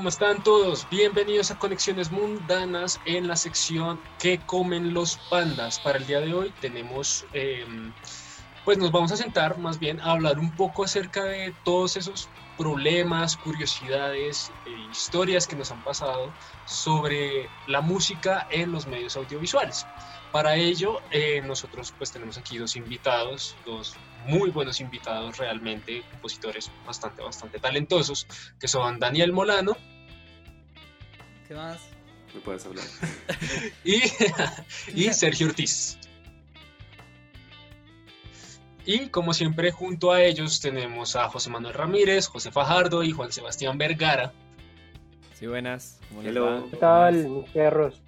¿cómo están todos? Bienvenidos a Conexiones Mundanas en la sección ¿Qué comen los pandas? Para el día de hoy tenemos, em, pues nos vamos a sentar más bien a hablar un poco acerca de todos esos problemas, curiosidades, e historias que nos han pasado sobre la música en los medios audiovisuales. Para ello, eh, nosotros pues tenemos aquí dos invitados, dos muy buenos invitados realmente, compositores bastante, bastante talentosos, que son Daniel Molano. ¿Qué más? Me puedes hablar. y, y Sergio Ortiz. Y como siempre, junto a ellos tenemos a José Manuel Ramírez, José Fajardo y Juan Sebastián Vergara. Sí, buenas. ¿Cómo les va? ¿Qué tal, mis perros?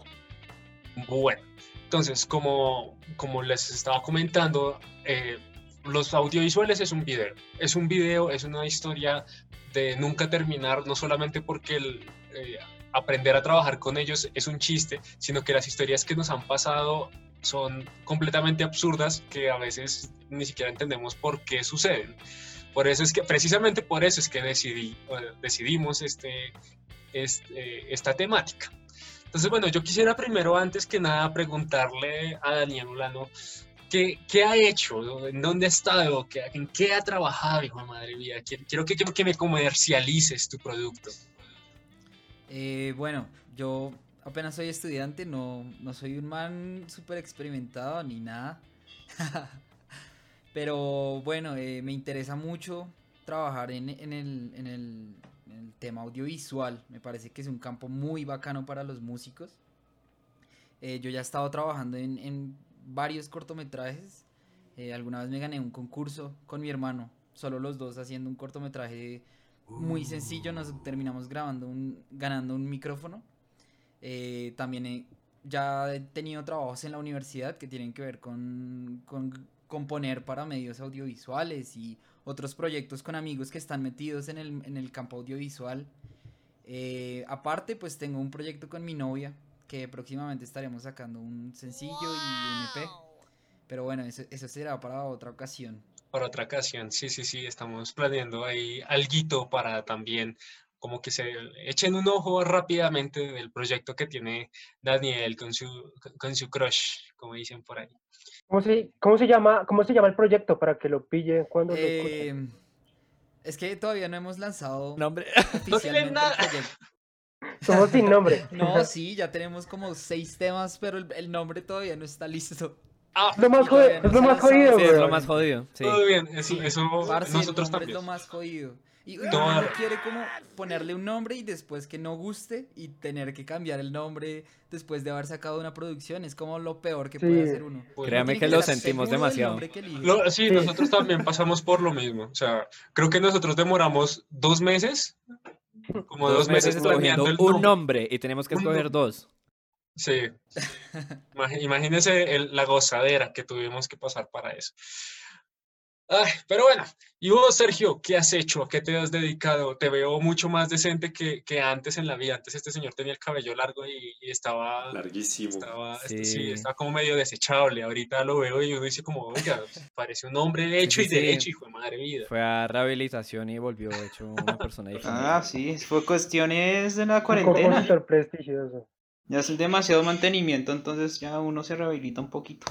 Bueno, entonces, como, como les estaba comentando, eh, los audiovisuales es un video. Es un video, es una historia de nunca terminar, no solamente porque el, eh, aprender a trabajar con ellos es un chiste, sino que las historias que nos han pasado son completamente absurdas que a veces ni siquiera entendemos por qué suceden. Por eso es que, precisamente por eso es que decidí, decidimos este, este, esta temática. Entonces, bueno, yo quisiera primero, antes que nada, preguntarle a Daniel Ulano, ¿qué, qué ha hecho? ¿En dónde ha estado? ¿Qué, ¿En qué ha trabajado, hijo de madre mía? Quiero, que, que me comercialices tu producto. Eh, bueno, yo apenas soy estudiante, no, no soy un man súper experimentado ni nada. Pero bueno, eh, me interesa mucho trabajar en, en, el, en, el, en, el, tema audiovisual. Me parece que es un campo muy bacano para los músicos. Eh, yo ya he estado trabajando en, varios cortometrajes. Eh, alguna vez me gané un concurso con mi hermano, solo los dos haciendo un cortometraje muy sencillo. Nos terminamos grabando un, ganando un micrófono. Eh, también he, ya he tenido trabajos en la universidad que tienen que ver con, con, componer para medios audiovisuales y otros proyectos con amigos que están metidos en el, en el campo audiovisual. Eh, aparte, pues tengo un proyecto con mi novia que próximamente estaremos sacando un sencillo y un EP. Pero bueno, eso, eso será para otra ocasión. Para otra ocasión, sí, sí, sí, estamos planeando ahí algo para también como que se echen un ojo rápidamente del proyecto que tiene Daniel con su, con su crush, como dicen por ahí. ¿Cómo se, cómo se, llama, cómo se llama el proyecto para que lo pillen cuando eh, lo Es que todavía no hemos lanzado nombre oficialmente nada. el proyecto. Somos sin nombre. No, sí, ya tenemos como seis temas, pero el, el nombre todavía no está listo. Ah, Es lo más, jodido, es lo más jodido, Sí, es lo weón. más jodido. Sí. todo bien, eso, Sí, eso Parce, nosotros nombre también. es lo más jodido. Y uno quiere como ponerle un nombre y después que no guste y tener que cambiar el nombre después de haber sacado una producción. Es como lo peor que Sí. puede hacer uno. Pues, Créame que lo sentimos demasiado. nombre. Lo- sí, Sí. nosotros también pasamos por lo mismo. O sea, creo que nosotros demoramos dos meses, como dos, meses, planeando el un nombre. nombre y tenemos que Un escoger nombre. dos. Sí. Imag- Imagínense el- la gozadera que tuvimos que pasar para eso. Ay, pero bueno, y vos, Sergio, ¿qué has hecho? ¿A qué te has dedicado? Te veo mucho más decente que, que antes en la vida. Antes este señor tenía el cabello largo y, y estaba, Larguísimo. estaba, este, sí, Sí. estaba como medio desechable. Ahorita lo veo y uno dice como, oiga, parece un hombre hecho sí, y sí. derecho, hijo de madre vida. Fue a rehabilitación y volvió hecho una persona diferente. Ah, sí, fue cuestiones de la Un cuarentena. compositor prestigioso. Ya es demasiado mantenimiento, entonces ya uno se rehabilita un poquito.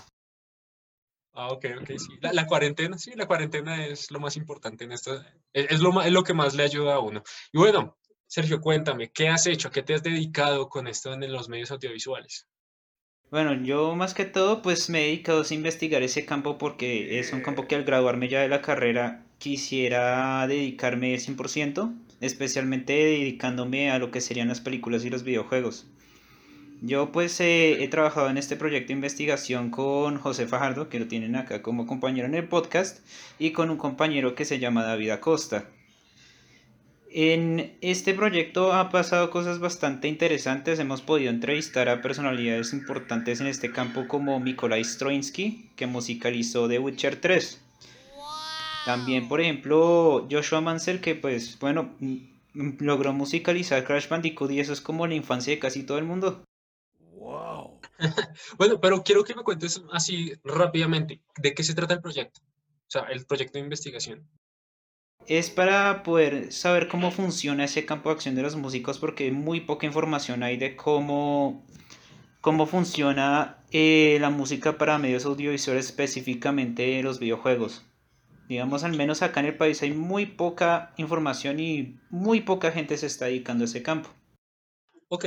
Ah, ok, ok, sí. La, la cuarentena, sí, la cuarentena es lo más importante en esto. Es, es lo, es lo que más le ayuda a uno. Y bueno, Sergio, cuéntame, ¿qué has hecho? ¿A qué te has dedicado con esto en los medios audiovisuales? Bueno, yo más que todo pues me he dedicado a investigar ese campo porque es un campo que al graduarme ya de la carrera quisiera dedicarme 100%, especialmente dedicándome a lo que serían las películas y los videojuegos. Yo pues eh, he trabajado en este proyecto de investigación con José Fajardo, que lo tienen acá como compañero en el podcast, y con un compañero que se llama David Acosta. En este proyecto ha pasado cosas bastante interesantes. Hemos podido entrevistar a personalidades importantes en este campo como Nikolai Stroinsky, que musicalizó The Witcher 3. También, por ejemplo, Joshua Mansell, que pues, bueno, mm, logró musicalizar Crash Bandicoot y eso es como la infancia de casi todo el mundo. Bueno, pero quiero que me cuentes así rápidamente, ¿de qué se trata el proyecto? O sea, el proyecto de investigación. es para poder saber cómo funciona ese campo de acción de los músicos porque muy poca información hay de cómo, cómo funciona eh, la música para medios audiovisuales, específicamente los videojuegos. Digamos, al menos acá en el país hay muy poca información y muy poca gente se está dedicando a ese campo. Ok,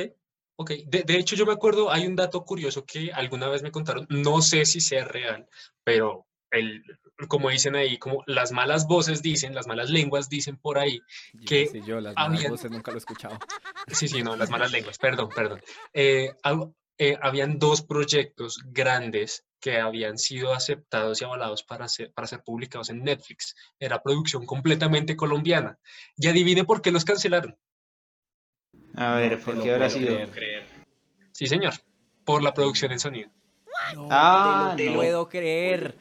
ok. De, de hecho, yo me acuerdo, hay un dato curioso que alguna vez me contaron, no sé si sea real, pero el, como dicen ahí, como las malas voces dicen, las malas lenguas dicen por ahí, que sí, yo las malas habían- voces nunca lo he escuchado. Sí, sí, no, las malas lenguas, perdón, perdón. Eh, eh, habían dos proyectos grandes que habían sido aceptados y avalados para ser, para ser publicados en Netflix. Era producción completamente colombiana. Y adivine por qué los cancelaron. A ver, te ¿por lo qué habrá puedo sido? creer. Sí, señor, por la producción en sonido. No Ah, te lo no. puedo creer.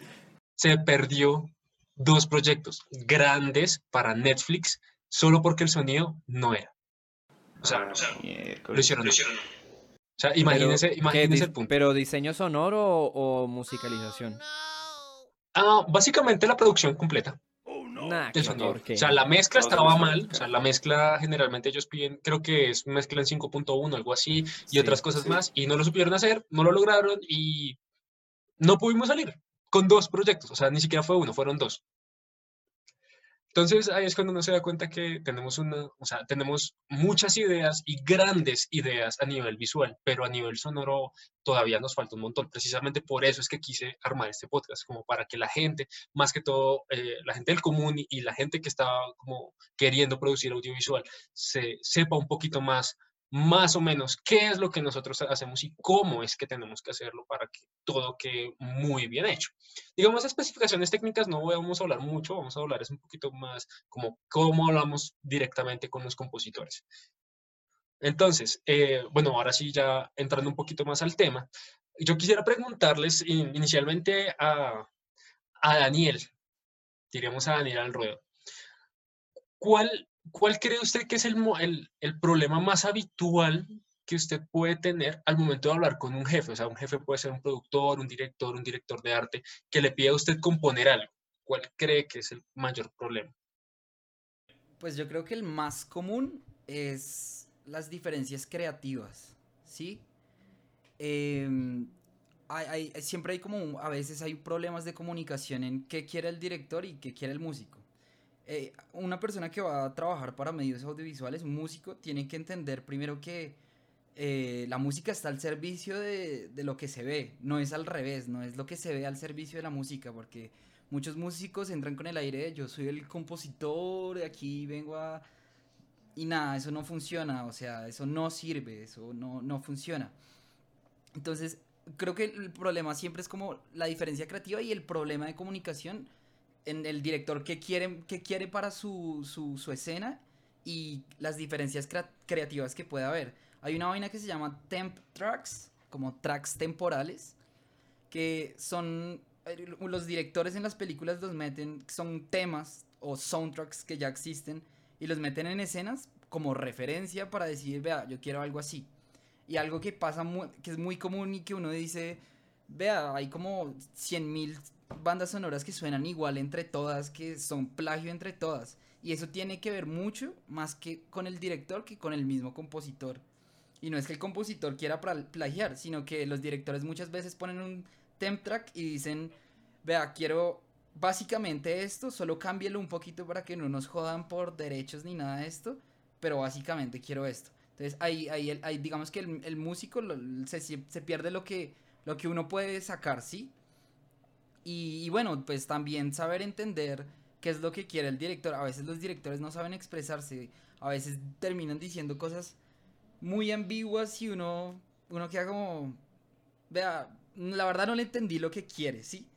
Se perdió dos proyectos grandes para Netflix solo porque el sonido no era. O sea, o sea, lo hicieron. O sea, Pero, imagínense, ¿qué imagínense el punto. ¿Pero diseño sonoro o, o musicalización? Ah, básicamente la producción completa. Nah, del. O sea, la mezcla estaba mal. O sea, la mezcla generalmente ellos piden, creo que es mezcla en 5.1, algo así, y Sí, otras cosas sí. más, y no lo supieron hacer, no lo lograron y no pudimos salir con dos proyectos. O sea, ni siquiera fue uno, fueron dos. Entonces ahí es cuando uno se da cuenta que tenemos una, o sea, tenemos muchas ideas y grandes ideas a nivel visual, pero a nivel sonoro todavía nos falta un montón. Precisamente por eso es que quise armar este podcast, como para que la gente, más que todo eh, la gente del común y, la gente que está como queriendo producir audiovisual, se sepa un poquito más, más o menos, qué es lo que nosotros hacemos y cómo es que tenemos que hacerlo para que todo quede muy bien hecho. Digamos, especificaciones técnicas no vamos a hablar mucho, vamos a hablar es un poquito más como cómo hablamos directamente con los compositores. Entonces, eh, bueno, ahora sí, ya entrando un poquito más al tema, yo quisiera preguntarles in- inicialmente a, a Daniel, diremos a Daniel al ruedo, ¿cuál, cuál cree usted que es el, el, el problema más habitual que usted puede tener al momento de hablar con un jefe? O sea, un jefe puede ser un productor, un director, un director de arte, que le pida a usted componer algo. ¿Cuál cree que es el mayor problema? Pues yo creo que el más común es las diferencias creativas, ¿sí? Em, hay- hay- siempre hay como, a veces hay problemas de comunicación en qué quiere el director y qué quiere el músico. Eh, una persona que va a trabajar para medios audiovisuales, un músico, tiene que entender primero que eh, la música está al servicio de, de lo que se ve, no es al revés, no es lo que se ve al servicio de la música, porque muchos músicos entran con el aire de yo soy el compositor, de aquí vengo a... Y nada, eso no funciona, o sea, eso no sirve, eso no, no funciona. Entonces, creo que el problema siempre es como la diferencia creativa y el problema de comunicación en el director que quiere, que quiere para su, su, su escena y las diferencias crea- creativas que puede haber. Hay una vaina que se llama temp tracks, como tracks temporales, que son eh, los directores en las películas los meten, son temas o soundtracks que ya existen y los meten en escenas como referencia para decir, vea, yo quiero algo así. Y algo que pasa, mu- que es muy común y que uno dice, vea, hay como 100.000 bandas sonoras que suenan igual entre todas, que son plagio entre todas. Y eso tiene que ver mucho más que con el director que con el mismo compositor. Y no es que el compositor quiera plagiar, sino que los directores muchas veces ponen un temp track y dicen, vea, quiero básicamente esto, solo cámbielo un poquito para que no nos jodan por derechos ni nada de esto, pero básicamente quiero esto. Entonces ahí, ahí, ahí digamos que el, el músico se, se pierde lo que, lo que uno puede sacar, ¿sí? Y, bueno, pues también saber entender qué es lo que quiere el director. A veces los directores no saben expresarse, a veces terminan diciendo cosas muy ambiguas y uno, uno queda como, vea, la verdad no le entendí lo que quiere, ¿sí?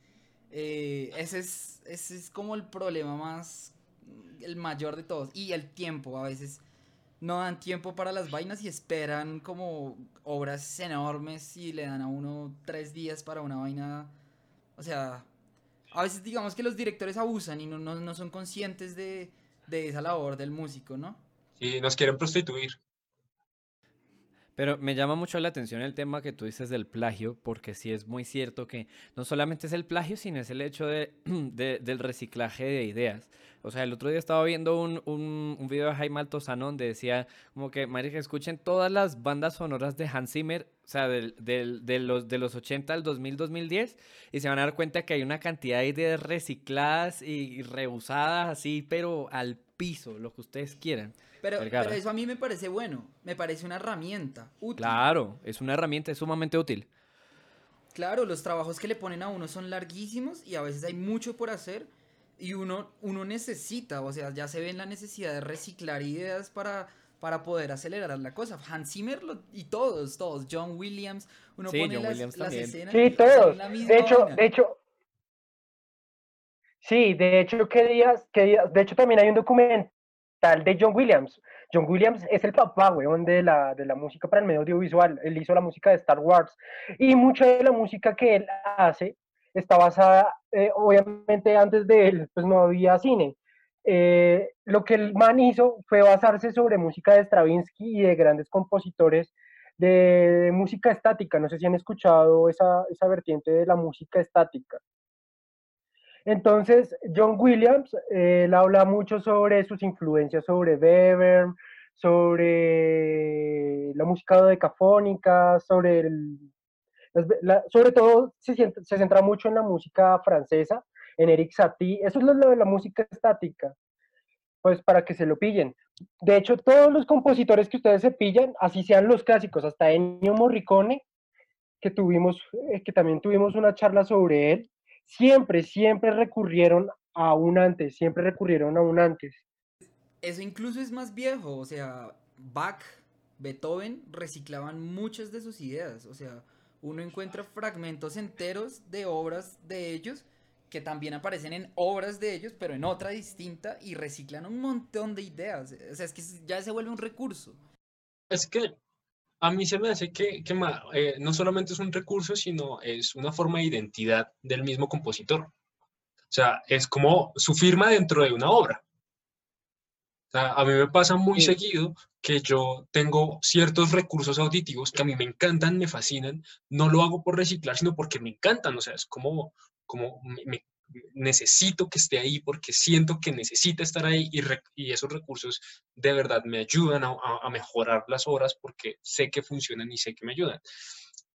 Eh, ese, es, ese es como el problema más, el mayor de todos. Y el tiempo, a veces no dan tiempo para las vainas y esperan como obras enormes y le dan a uno tres días para una vaina. O sea, a veces digamos que los directores abusan y no, no, no son conscientes de, de esa labor del músico, ¿no? Y nos quieren prostituir. Pero me llama mucho la atención el tema que tú dices del plagio, porque sí es muy cierto que no solamente es el plagio, sino es el hecho de, de- del reciclaje de ideas. O sea, el otro día estaba viendo un, un, video de Jaime Altozano donde decía como que, marica, escuchen todas las bandas sonoras de Hans Zimmer, o sea, del, del- de los, de los 80 al 2000, 2010, y se van a dar cuenta que hay una cantidad de ideas recicladas y, y reusadas así, pero al piso, lo que ustedes quieran. Pero, eso a mí me parece bueno, me parece una herramienta útil. Claro, es una herramienta es sumamente útil. Claro, los trabajos que le ponen a uno son larguísimos y a veces hay mucho por hacer y uno, uno necesita, o sea, ya se ve en la necesidad de reciclar ideas para, para poder acelerar la cosa. Hans Zimmer lo- y todos, todos, John Williams, uno Sí, pone John las, Williams las también. escenas Sí, y son todos. la misma De hecho, vaina. de hecho, sí, de hecho, ¿qué días, qué días? De hecho, también hay un documental de John Williams. John Williams es el papá, weón, de la, de la música para el medio audiovisual. Él hizo la música de Star Wars. Y mucha de la música que él hace está basada, eh, obviamente antes de él, pues no había cine. Eh, lo que el man hizo fue basarse sobre música de Stravinsky y de grandes compositores de música estática. No sé si han escuchado esa, esa vertiente de la música estática. Entonces, John Williams, él habla mucho sobre sus influencias sobre Weber, sobre la música decafónica, sobre el, sobre todo se centra mucho en la música francesa, en Eric Satie, eso es lo, lo de la música estática, pues para que se lo pillen. De hecho, todos los compositores que ustedes se pillan, así sean los clásicos, hasta Ennio Morricone, que tuvimos, eh, que también tuvimos una charla sobre él, siempre, siempre recurrieron a un antes, siempre recurrieron a un antes. Eso incluso es más viejo, o sea, Bach, Beethoven reciclaban muchas de sus ideas, o sea, uno encuentra fragmentos enteros de obras de ellos que también aparecen en obras de ellos, pero en otra distinta y reciclan un montón de ideas, o sea, es que ya se vuelve un recurso. Es que a mí se me hace que, que eh, no solamente es un recurso, sino es una forma de identidad del mismo compositor. O sea, es como su firma dentro de una obra. O sea, a mí me pasa muy Sí. seguido que yo tengo ciertos recursos auditivos que a mí me encantan, me fascinan. No lo hago por reciclar, sino porque me encantan. O sea, es como, como me- me- necesito que esté ahí porque siento que necesita estar ahí y, re- y esos recursos de verdad me ayudan a, a- mejorar las obras porque sé que funcionan y sé que me ayudan.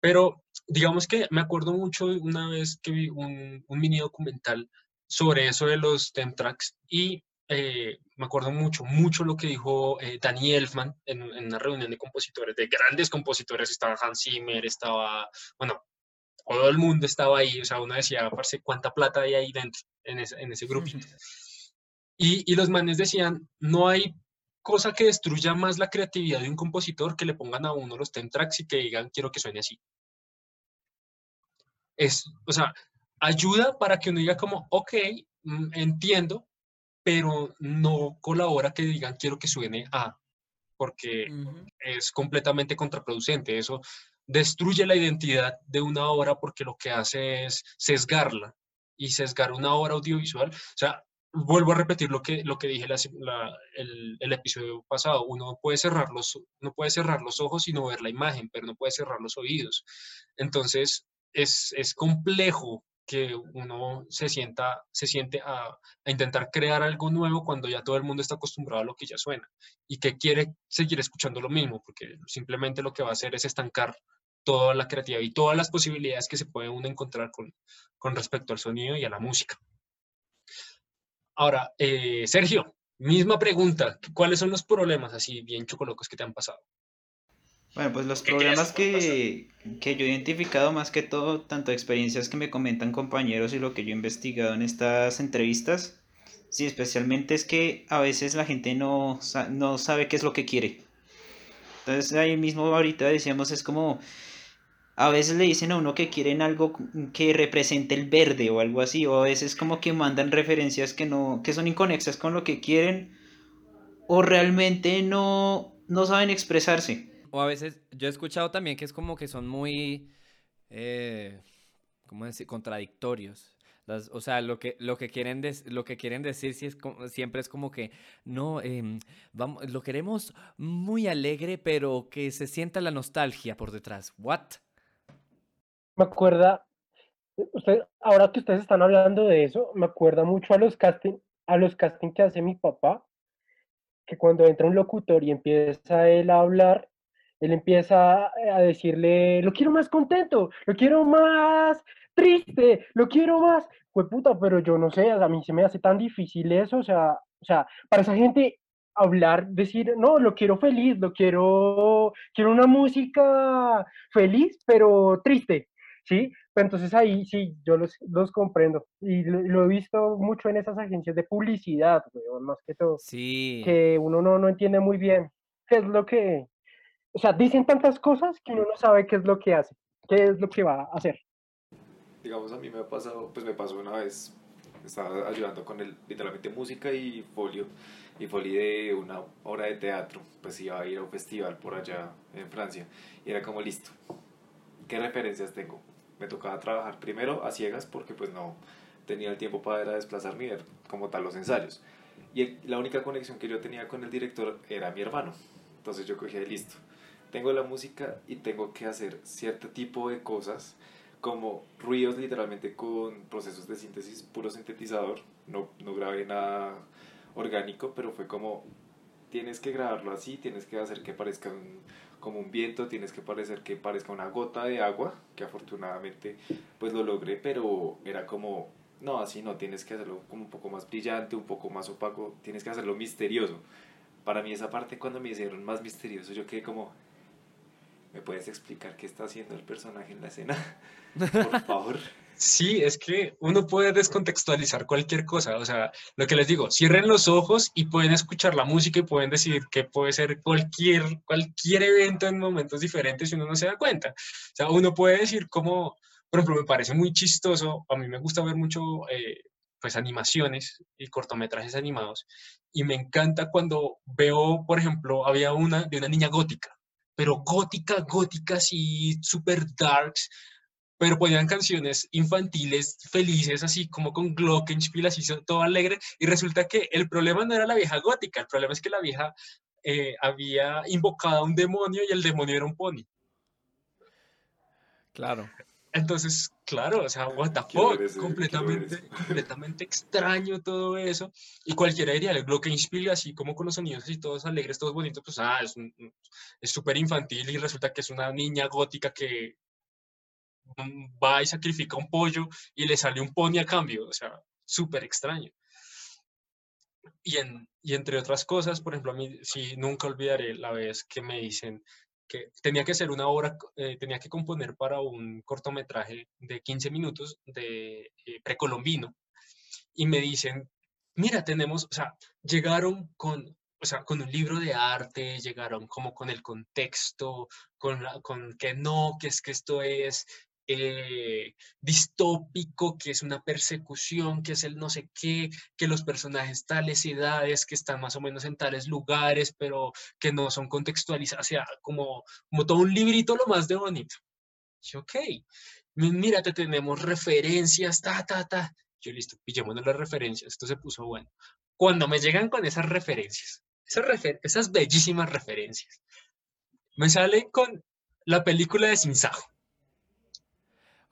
Pero digamos que me acuerdo mucho una vez que vi un, un mini documental sobre eso de los temp tracks y eh, me acuerdo mucho, mucho lo que dijo eh, Danny Elfman en, en una reunión de compositores, de grandes compositores, estaba Hans Zimmer, estaba, bueno, todo el mundo estaba ahí, o sea, uno decía, parce, ¿cuánta plata hay ahí dentro, en ese, en ese grupito? Y, y los manes decían, no hay cosa que destruya más la creatividad de un compositor que le pongan a uno los temp tracks y que digan, quiero que suene así. Es, o sea, ayuda para que uno diga como, ok, mm, entiendo, pero no colabora que digan, quiero que suene a, porque Ujú. es completamente contraproducente. Eso destruye la identidad de una obra porque lo que hace es sesgarla y sesgar una obra audiovisual. O sea, vuelvo a repetir lo que, lo que dije la el, episodio pasado. Uno puede, cerrar los, no puede cerrar los ojos y no ver la imagen, pero no puede cerrar los oídos. Entonces, es, es complejo que uno se sienta, se siente a, a intentar crear algo nuevo cuando ya todo el mundo está acostumbrado a lo que ya suena y que quiere seguir escuchando lo mismo, porque simplemente lo que va a hacer es estancar toda la creatividad y todas las posibilidades que se puede uno encontrar con, con respecto al sonido y a la música. Ahora, eh, Sergio, misma pregunta, ¿cuáles son los problemas así bien chocolocos que te han pasado? Bueno, pues los ¿Qué crees problemas que que, yo he identificado más que todo, tanto experiencias que me comentan compañeros y lo que yo he investigado en estas entrevistas, sí, especialmente es que a veces la gente no, no sabe qué es lo que quiere. Entonces ahí mismo ahorita decíamos, es como, a veces le dicen a uno que quieren algo que represente el verde o algo así, o a veces como que mandan referencias que no, que son inconexas con lo que quieren, o realmente no, no saben expresarse. O a veces, yo he escuchado también que es como que son muy, eh, ¿cómo decir? Contradictorios. O sea, lo que, lo que, quieren, lo que quieren decir siempre es como que, no, em, vamos, lo queremos muy alegre, pero que se sienta la nostalgia por detrás. ¿What? Me acuerda, usted, ahora que ustedes están hablando de eso, me acuerda mucho a los casting, a los casting que hace mi papá, que cuando entra un locutor y empieza él a hablar, él empieza a decirle, lo quiero más contento, lo quiero más triste, lo quiero más. Pues puta, pero yo no sé, a mí se me hace tan difícil eso, o sea, o sea, para esa gente hablar, decir, no, lo quiero feliz, lo quiero, quiero una música feliz, pero triste, ¿sí? Pero entonces ahí sí, yo los, los comprendo. Y lo, he visto mucho en esas agencias de publicidad, más que todo. Sí. Que uno no, no entiende muy bien qué es lo que... O sea, dicen tantas cosas que uno no sabe qué es lo que hace, qué es lo que va a hacer digamos, a mí me ha pasado, pues me pasó una vez, estaba ayudando con el, literalmente música y folio, y folio de una obra de teatro, pues iba a ir a un festival por allá en Francia, y era como listo, ¿qué referencias tengo? Me tocaba trabajar primero a ciegas porque pues no tenía el tiempo para desplazarme y ver como tal los ensayos. Y la única conexión que yo tenía con el director era mi hermano. Entonces yo cogí listo. Tengo la música y tengo que hacer cierto tipo de cosas como ruidos literalmente con procesos de síntesis, puro sintetizador, no, no grabé nada orgánico, pero fue como, tienes que grabarlo así, tienes que hacer que parezca como un viento, tienes que parecer que parezca una gota de agua, que afortunadamente pues lo logré, pero era como, no, así no, tienes que hacerlo como un poco más brillante, un poco más opaco, tienes que hacerlo misterioso. Para mí esa parte cuando me hicieron más misterioso, yo quedé como, ¿me puedes explicar qué está haciendo el personaje en la escena? Por favor. Sí, es que uno puede descontextualizar cualquier cosa. O sea, lo que les digo, cierren los ojos y pueden escuchar la música y pueden decidir que puede ser cualquier, cualquier evento en momentos diferentes y uno no se da cuenta. O sea, uno puede decir como, por ejemplo, me parece muy chistoso, a mí me gusta ver mucho, eh, pues, animaciones y cortometrajes animados. Y me encanta cuando veo, por ejemplo, había una de una niña gótica, pero gótica, gótica, así, super darks pero ponían canciones infantiles felices, así como con Glockenspiel, así todo alegre, y resulta que el problema no era la vieja gótica, el problema es que la vieja eh, había invocado a un demonio y el demonio era un pony. Claro. Entonces, claro, o sea, what the fuck, completamente, completamente extraño todo eso. Y cualquiera diría, el Glockenspiel, así como con los sonidos así todos alegres, todos bonitos, pues ah, es súper infantil y resulta que es una niña gótica que va y sacrifica un pollo y le sale un pony a cambio, o sea, súper extraño. Y, en, y entre otras cosas, por ejemplo, a mí sí, nunca olvidaré la vez que me dicen que tenía que ser una obra, eh, tenía que componer para un cortometraje de 15 minutos de eh, precolombino. Y me dicen, mira, tenemos, o sea, llegaron con, o sea, con un libro de arte, llegaron como con el contexto, con, con que no, que es que esto es eh, distópico, que es una persecución, que es el no sé qué, que los personajes tales edades, que están más o menos en tales lugares, pero que no son contextualizados, o sea, como, como todo un librito lo más de bonito. Y, ok, mira, te tenemos referencias, ta, ta, ta. Yo listo, pillémonos las referencias, esto se puso bueno. Cuando me llegan con esas referencias, esas, bellísimas referencias, me sale con la película de Sinsajo.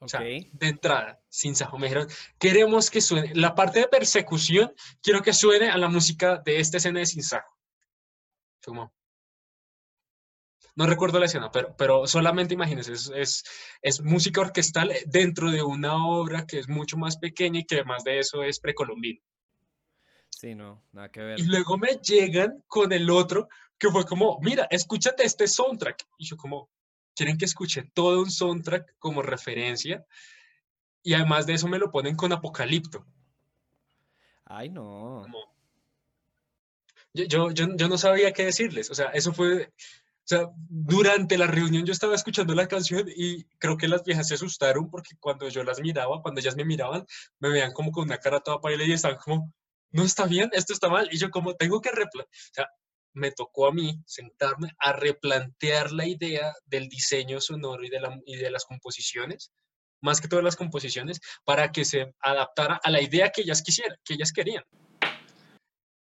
O sea, de entrada, sin sajo, me dijeron, queremos que suene, la parte de persecución, quiero que suene a la música de esta escena de sin sajo. Como, no recuerdo la escena, pero, pero solamente imagínense, es, es, es, música orquestal dentro de una obra que es mucho más pequeña y que además de eso es precolombino. Sí, no, nada que ver. Y luego me llegan con el otro, que fue como, mira, escúchate este soundtrack. Y yo como, quieren que escuche todo un soundtrack como referencia y además de eso me lo ponen con Apocalipto. Ay, no. Yo, yo, yo, no sabía qué decirles, o sea, eso fue, o sea, durante la reunión yo estaba escuchando la canción y creo que las viejas se asustaron porque cuando yo las miraba, cuando ellas me miraban, me veían como con una cara toda pálida y estaban como, no está bien, esto está mal, y yo como tengo que, o sea, me tocó a mí sentarme a replantear la idea del diseño sonoro y de, la, y de las composiciones más que todas las composiciones, para que se adaptara a la idea que ellas quisieran, que ellas querían.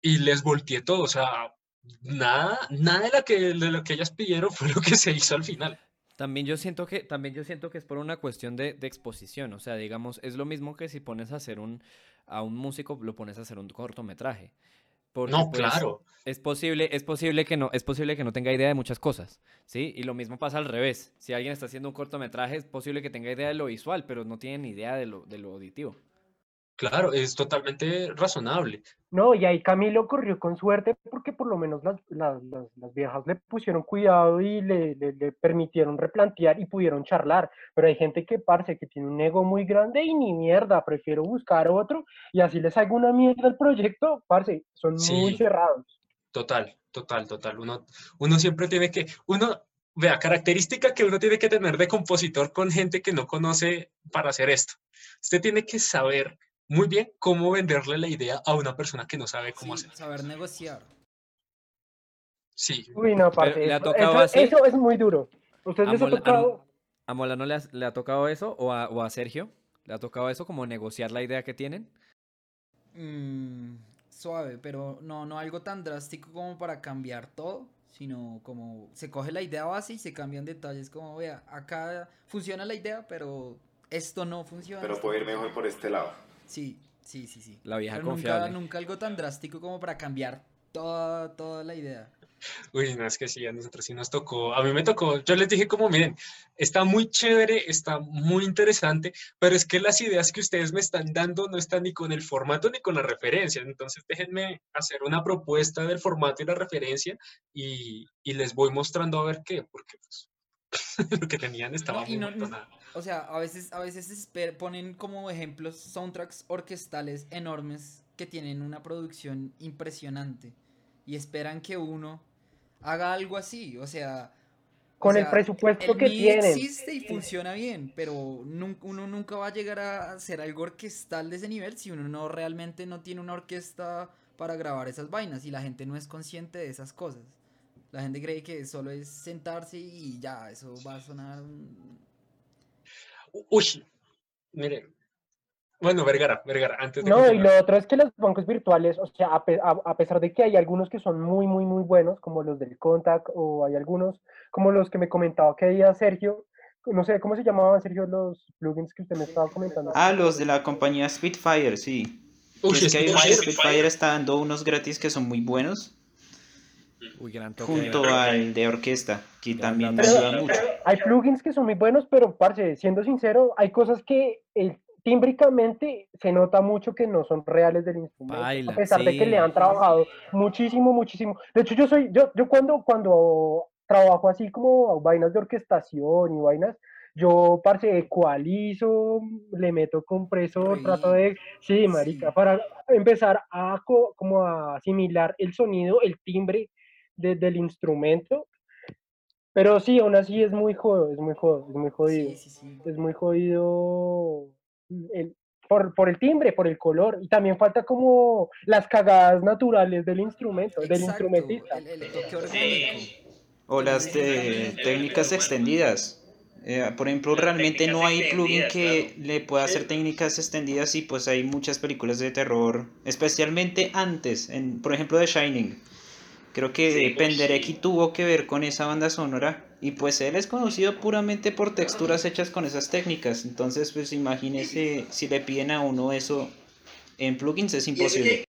Y les volteé todo, o sea, nada, nada de, la que, de lo que ellas pidieron fue lo que se hizo al final. También yo siento que, también yo siento que es por una cuestión de, de exposición. O sea, digamos, es lo mismo que si pones a hacer un, a un músico, lo pones a hacer un cortometraje. Porque, No, pues, claro. Es posible, es posible que no, es posible que no tenga idea de muchas cosas, ¿sí? Y lo mismo pasa al revés. Si alguien está haciendo un cortometraje, es posible que tenga idea de lo visual, pero no tiene ni idea de lo, de lo auditivo. Claro, es totalmente razonable. No, y ahí Camilo corrió con suerte porque por lo menos las, las, las, las viejas le pusieron cuidado y le, le, le permitieron replantear y pudieron charlar. Pero hay gente que, parce, que tiene un ego muy grande y ni mierda, prefiero buscar otro y así les hago una mierda al proyecto, parce, son muy cerrados. Total, total, total. Uno, uno siempre tiene que, uno, vea, característica que uno tiene que tener de compositor con gente que no conoce para hacer esto. Usted tiene que saber muy bien cómo venderle la idea a una persona que no sabe cómo Sí, hacer. saber negociar. Sí, Uy, no, parce, ¿le ha eso, tocado eso- así? eso es muy duro. ¿Ustedes les ha tocado? ¿A Molano le, ha- le ha tocado eso? ¿O a, o a Sergio? ¿Le ha tocado eso como negociar la idea que tienen? Mm, suave, pero no, no algo tan drástico como para cambiar todo, sino como se coge la idea base y se cambian detalles, como vea, acá funciona la idea, pero esto no funciona. Pero puede ir mejor por este lado. Sí, sí, sí, sí. La vieja Pero nunca, confiable. nunca algo tan drástico como para cambiar toda, toda la idea. uy, no, es que sí, a nosotros sí nos tocó, a mí me tocó, yo les dije como, miren, está muy chévere, está muy interesante, pero es que las ideas que ustedes me están dando no están ni con el formato ni con la referencia, entonces déjenme hacer una propuesta del formato y la referencia y, y les voy mostrando a ver qué, porque pues, lo que tenían estaba No, muy no-. O sea, a veces, a veces ponen como ejemplos soundtracks orquestales enormes que tienen una producción impresionante y esperan que uno haga algo así, o sea... o Con el presupuesto el que MIDI tienen. existe y funciona bien, pero uno nunca va a llegar a hacer algo orquestal de ese nivel si uno no realmente no tiene una orquesta para grabar esas vainas y la gente no es consciente de esas cosas. La gente cree que solo es sentarse y ya, eso va a sonar... Uy, mire, bueno, Vergara, Vergara, antes de No, y lo otro es que los bancos virtuales, o sea, a, pe- a- a pesar de que hay algunos que son muy, muy, muy buenos, como los del Contact, o hay algunos como los que me comentaba que había Sergio, no sé cómo se llamaban, Sergio, los plugins que usted me estaba comentando. Ah, los de la compañía Spitfire, sí. Uy, es que hay Spitfire. Spitfire está dando unos gratis que son muy buenos. Junto al de orquesta, que Gran también ayuda mucho. Hay plugins que son muy buenos, pero, parce, siendo sincero, hay cosas que eh, tímbricamente se nota mucho que no son reales del instrumento, Baila, a pesar de que le han trabajado muchísimo, muchísimo. De hecho, yo soy, yo, yo cuando, cuando trabajo así como vainas de orquestación y vainas, yo, parce, ecualizo, le meto compresor, trato de, sí, marica, Sí. para empezar a co- como a asimilar el sonido, el timbre de- del instrumento. Pero sí, aún así es muy jodido, es muy jodido, es muy jodido. Sí, sí, sí. Es muy jodido el- por, por el timbre, por el color. Y también falta como las cagadas naturales del instrumento, del Exacto, instrumentista. El, el. O las de técnicas extendidas. Eh, por ejemplo, realmente no hay plugin que le pueda hacer técnicas extendidas y pues hay muchas películas de terror, especialmente antes, en, por ejemplo, The Shining. Creo que Penderecki tuvo que ver con esa banda sonora y pues él es conocido puramente por texturas hechas con esas técnicas. Entonces, pues imagínese si le piden a uno eso en plugins es imposible.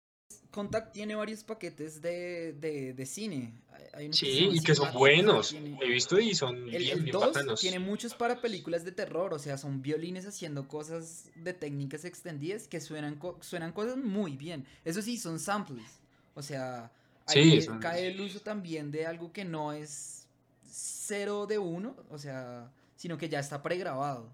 Contact tiene varios paquetes de, de, de cine. Hay- hay unos Sí, y que son buenos. tiene- He visto y son El, bien, el bien 2 bacanos. tiene muchos para películas de terror, o sea, son violines haciendo cosas de técnicas extendidas que suenan, co- suenan cosas muy bien. Eso sí, son samples. O sea, ahí Sí, cae el uso también de algo que no es cero de uno, o sea, sino que ya está pregrabado.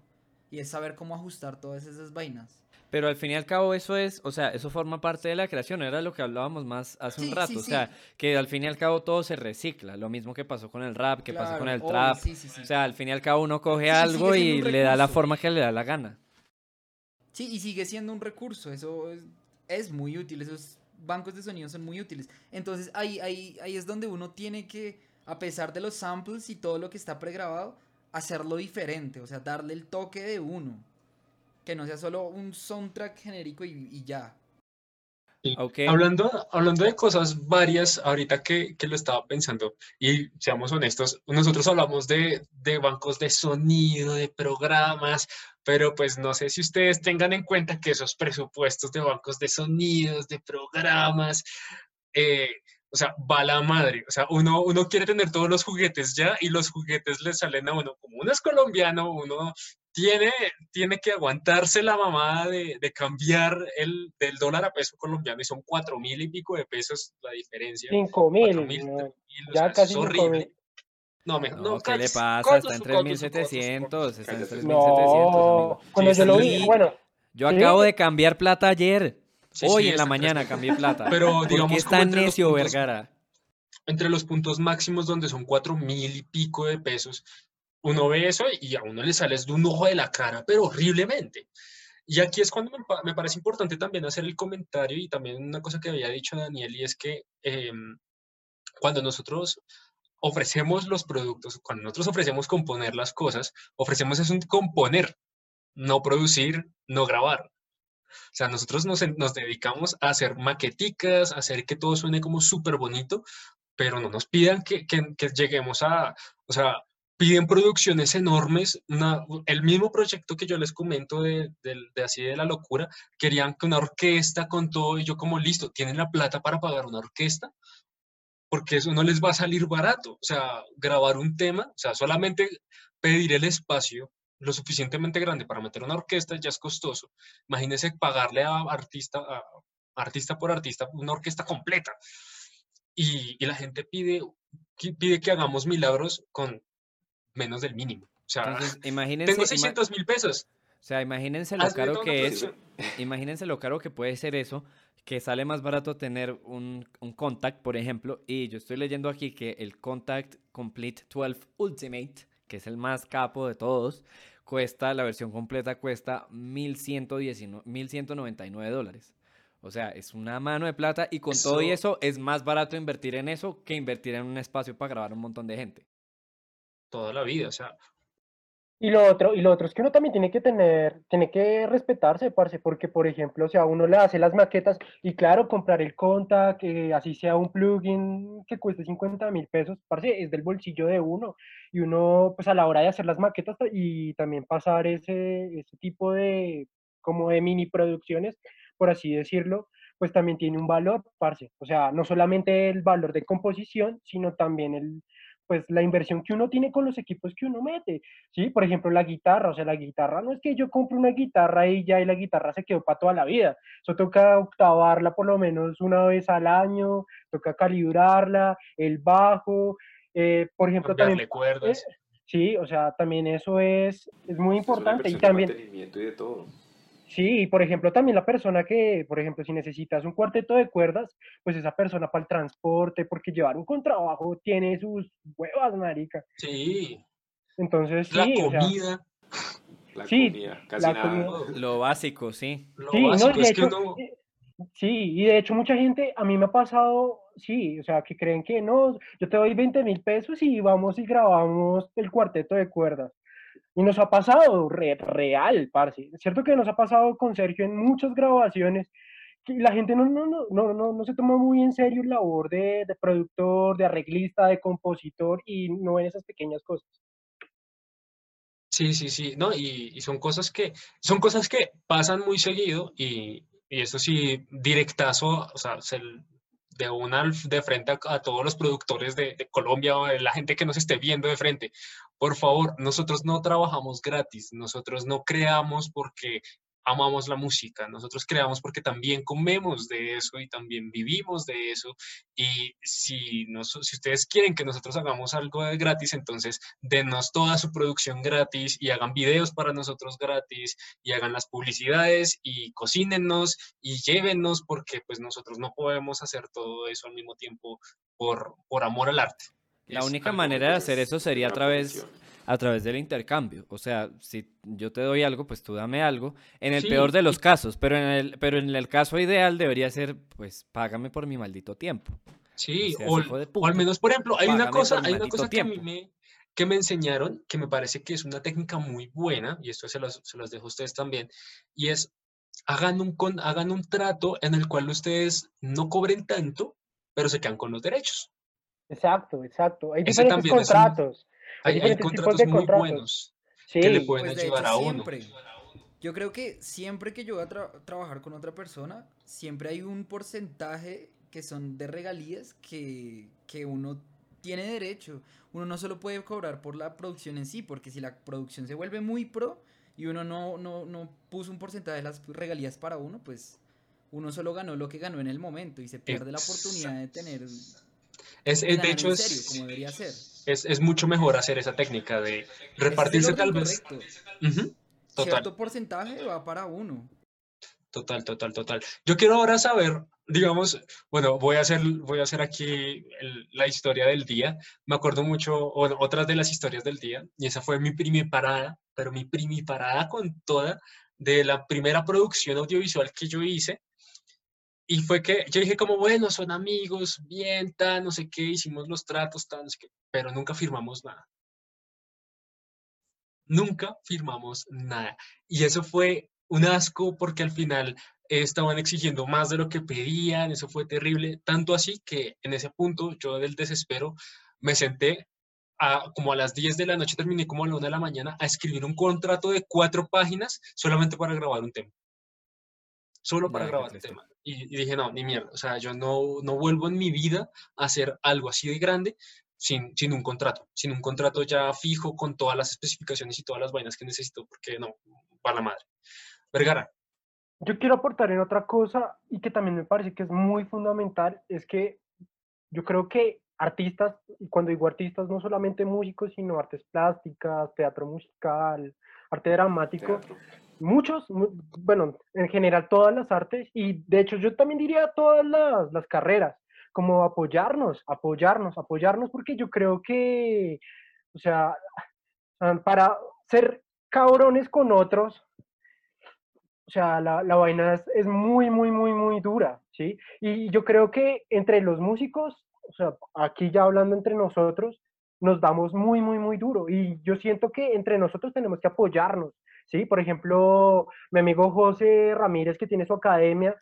Y es saber cómo ajustar todas esas vainas. Pero al fin y al cabo eso es, o sea, eso forma parte de la creación, era lo que hablábamos más hace Sí, un rato, sí, o sea, sí. que al fin y al cabo todo se recicla, lo mismo que pasó con el rap, que pasó con Claro, el obvio, trap, sí, sí, sí. o sea, al fin y al cabo uno coge algo y le da la forma que le da la gana. Sí, y sigue siendo un recurso, eso es, es muy útil, esos bancos de sonido son muy útiles. Entonces ahí, ahí, ahí es donde uno tiene que, a pesar de los samples y todo lo que está pregrabado, hacerlo diferente, o sea, darle el toque de uno. Que no sea solo un soundtrack genérico y, y ya. Sí. Ok. Hablando, hablando de cosas varias, ahorita que, que lo estaba pensando, y seamos honestos, nosotros hablamos de, de bancos de sonido, de programas, pero pues no sé si ustedes tengan en cuenta que esos presupuestos de bancos de sonidos, de programas, eh, o sea, va la madre. O sea, uno, uno quiere tener todos los juguetes ya y los juguetes le salen a uno. Como uno es colombiano, uno tiene, tiene que aguantarse la mamada de, de cambiar el del dólar a peso colombiano y son cuatro mil y pico de pesos la diferencia. Cinco Cuatro mil. mil, no, Ya sea, casi es cinco horrible. mil. No, me, No, no, ¿qué le pasa? Está en cállese, 3700. Está en cállese. 3700, No, amigo. cuando Sí, yo lo vi, bueno, Yo ¿Sí? acabo de cambiar plata ayer. Sí, Hoy sí, en la está mañana 3.000. cambié plata. Pero ¿Por qué digamos es como tan entre los necio, puntos- Vergara? entre los puntos máximos donde son cuatro mil y pico de pesos, uno ve eso y a uno le sales de un ojo de la cara, pero horriblemente. Y aquí es cuando me, me parece importante también hacer el comentario y también una cosa que había dicho Daniel y es que em, cuando nosotros ofrecemos los productos, cuando nosotros ofrecemos componer las cosas, ofrecemos es un componer, no producir, no grabar. O sea, nosotros nos, nos dedicamos a hacer maqueticas, a hacer que todo suene como súper bonito, pero no nos pidan que, que- que lleguemos a, o sea, piden producciones enormes. una- el mismo proyecto que yo les comento de, del- de así de la locura, querían que una orquesta con todo, y yo como listo, ¿tienen la plata para pagar una orquesta? Porque eso no les va a salir barato. O sea, grabar un tema, o sea, solamente pedir el espacio lo suficientemente grande para meter una orquesta ya es costoso. Imagínense pagarle a artista, a artista por artista una orquesta completa. Y, y la gente pide, pide que hagamos milagros con menos del mínimo. O sea, Entonces, imagínense, tengo ima- 600 mil pesos. o sea, imagínense lo hazme caro que es, imagínense lo caro que puede ser eso, que sale más barato tener un, un Contact, por ejemplo, y yo estoy leyendo aquí que el Contact Complete 12 Ultimate, que es el más capo de todos, cuesta, la versión completa cuesta 1119 1199 dólares. O sea, es una mano de plata y con todo y eso es más barato invertir en eso que invertir en un espacio para grabar un montón de gente. Toda la vida, o sea, Y lo otro, y lo otro es que uno también tiene que tener, tiene que respetarse, parce, porque por ejemplo, o sea, uno le hace las maquetas y claro, comprar el contact, que así sea un plugin que cueste 50 mil pesos, parce, es del bolsillo de uno. Y uno, pues a la hora de hacer las maquetas ta- y también pasar ese, ese tipo de, como de mini producciones, por así decirlo, pues también tiene un valor, parce. O sea, no solamente el valor de composición, sino también el, pues la inversión que uno tiene con los equipos que uno mete. Sí, por ejemplo, la guitarra, o sea, la guitarra no es que yo compre una guitarra y ya y la guitarra se quedó para toda la vida. Eso toca octavarla por lo menos una vez al año, toca calibrarla, el bajo, eh, por ejemplo, también, cuerdas. eh, sí, o sea, también eso es, es muy Es importante y también, mantenimiento y de todo. Sí, y por ejemplo, también la persona que, por ejemplo, si necesitas un cuarteto de cuerdas, pues esa persona para el transporte, porque llevar un contrabajo tiene sus huevas, marica. Sí, Entonces, la sí, o sea, comida, La Sí, comida, casi la nada. comida. Lo básico, sí. Lo sí, básico y de es que uno... eh, sí, y de hecho mucha gente, a mí me ha pasado, sí, o sea, que creen que no, yo te doy 20 mil pesos y vamos y grabamos el cuarteto de cuerdas. Y nos ha pasado re- real, parce. Es cierto que nos ha pasado con Sergio en muchas grabaciones que la gente no, no, no, no, no, no se toma muy en serio la labor de, productor, de arreglista, de compositor y no ven esas pequeñas cosas. Sí, sí, sí, no, y, son cosas que, son cosas que pasan muy seguido y, y eso sí, directazo, o sea, se de una de frente a, a todos los productores de, de Colombia o de la gente que nos esté viendo de frente. Por favor, nosotros no trabajamos gratis, nosotros no creamos porque amamos la música, nosotros creamos porque también comemos de eso y también vivimos de eso. Y si, nos, si ustedes quieren que nosotros hagamos algo de gratis, entonces denos toda su producción gratis y hagan videos para nosotros gratis y hagan las publicidades y cocínennos y llévennos porque pues nosotros no podemos hacer todo eso al mismo tiempo por, por amor al arte. La Es única manera de hacer eso sería a través. A través del intercambio. O sea, si yo te doy algo, pues tú dame algo. En el Sí, peor de los casos, pero en el, pero en el caso ideal debería ser, pues, págame por mi maldito tiempo. Sí, o, hijo de o al menos, por ejemplo, hay una págame cosa, hay una cosa que a mí me, que me enseñaron, que me parece que es una técnica muy buena, y esto se los, se los dejo a ustedes también, y es hagan un, con, hagan un trato en el cual ustedes no cobren tanto, pero se quedan con los derechos. Exacto, exacto. Hay Ese diferentes también es un- contratos. Hay, hay diferentes tipos contratos muy contratos. buenos Sí, que le pueden Pues de ayudar hecho, a uno. siempre. Yo creo que siempre que yo voy a tra- trabajar con otra persona, siempre hay un porcentaje que son de regalías que, que uno tiene derecho. Uno no solo puede cobrar por la producción en sí, porque si la producción se vuelve muy pro y uno no, no, no puso un porcentaje de las regalías para uno, pues uno solo ganó lo que ganó en el momento y se pierde la oportunidad de tener... Es, es- de hecho, serio, es, como debería ser. Es, es mucho mejor hacer esa técnica de repartirse tal vez. Ujú, Total. Cierto porcentaje va para uno. Total, total, total. Yo quiero ahora saber, digamos, bueno, voy a hacer, voy a hacer aquí el- la historia del día. Me acuerdo mucho, bueno, otras de las historias del día, y esa fue mi primiparada, pero mi primiparada con toda de la primera producción audiovisual que yo hice. Y fue que yo dije como, bueno, son amigos, bien, tan, no sé qué, hicimos los tratos, tan, no sé qué, pero nunca firmamos nada. Nunca firmamos nada. Y eso fue un asco porque al final estaban exigiendo más de lo que pedían, eso fue terrible, tanto así que en ese punto yo del desespero me senté a, como a las 10 de la noche, terminé como a la 1 de la mañana a escribir un contrato de cuatro páginas solamente para grabar un tema. Solo para grabar un tema. Y, y dije, no, ni mierda, o sea, yo no, no vuelvo en mi vida a hacer algo así de grande sin, sin un contrato, sin un contrato ya fijo con todas las especificaciones y todas las vainas que necesito, porque no, para la madre. Vergara, Yo quiero aportar en otra cosa y que también me parece que es muy fundamental, es que yo creo que artistas, y cuando digo artistas, no solamente músicos, sino artes plásticas, teatro musical, arte dramático, Teatro. Muchos, mu- bueno, en general todas las artes, y de hecho yo también diría todas las, las carreras, como apoyarnos, apoyarnos, apoyarnos, porque yo creo que, o sea, ah, para ser cabrones con otros, o sea, la, la vaina es, es muy, muy, muy, muy dura, ¿sí? Y yo creo que entre los músicos, o sea, aquí ya hablando entre nosotros, nos damos muy, muy, muy duro. Y yo siento que entre nosotros tenemos que apoyarnos, ¿sí? Por ejemplo, mi amigo José Ramírez, que tiene su academia,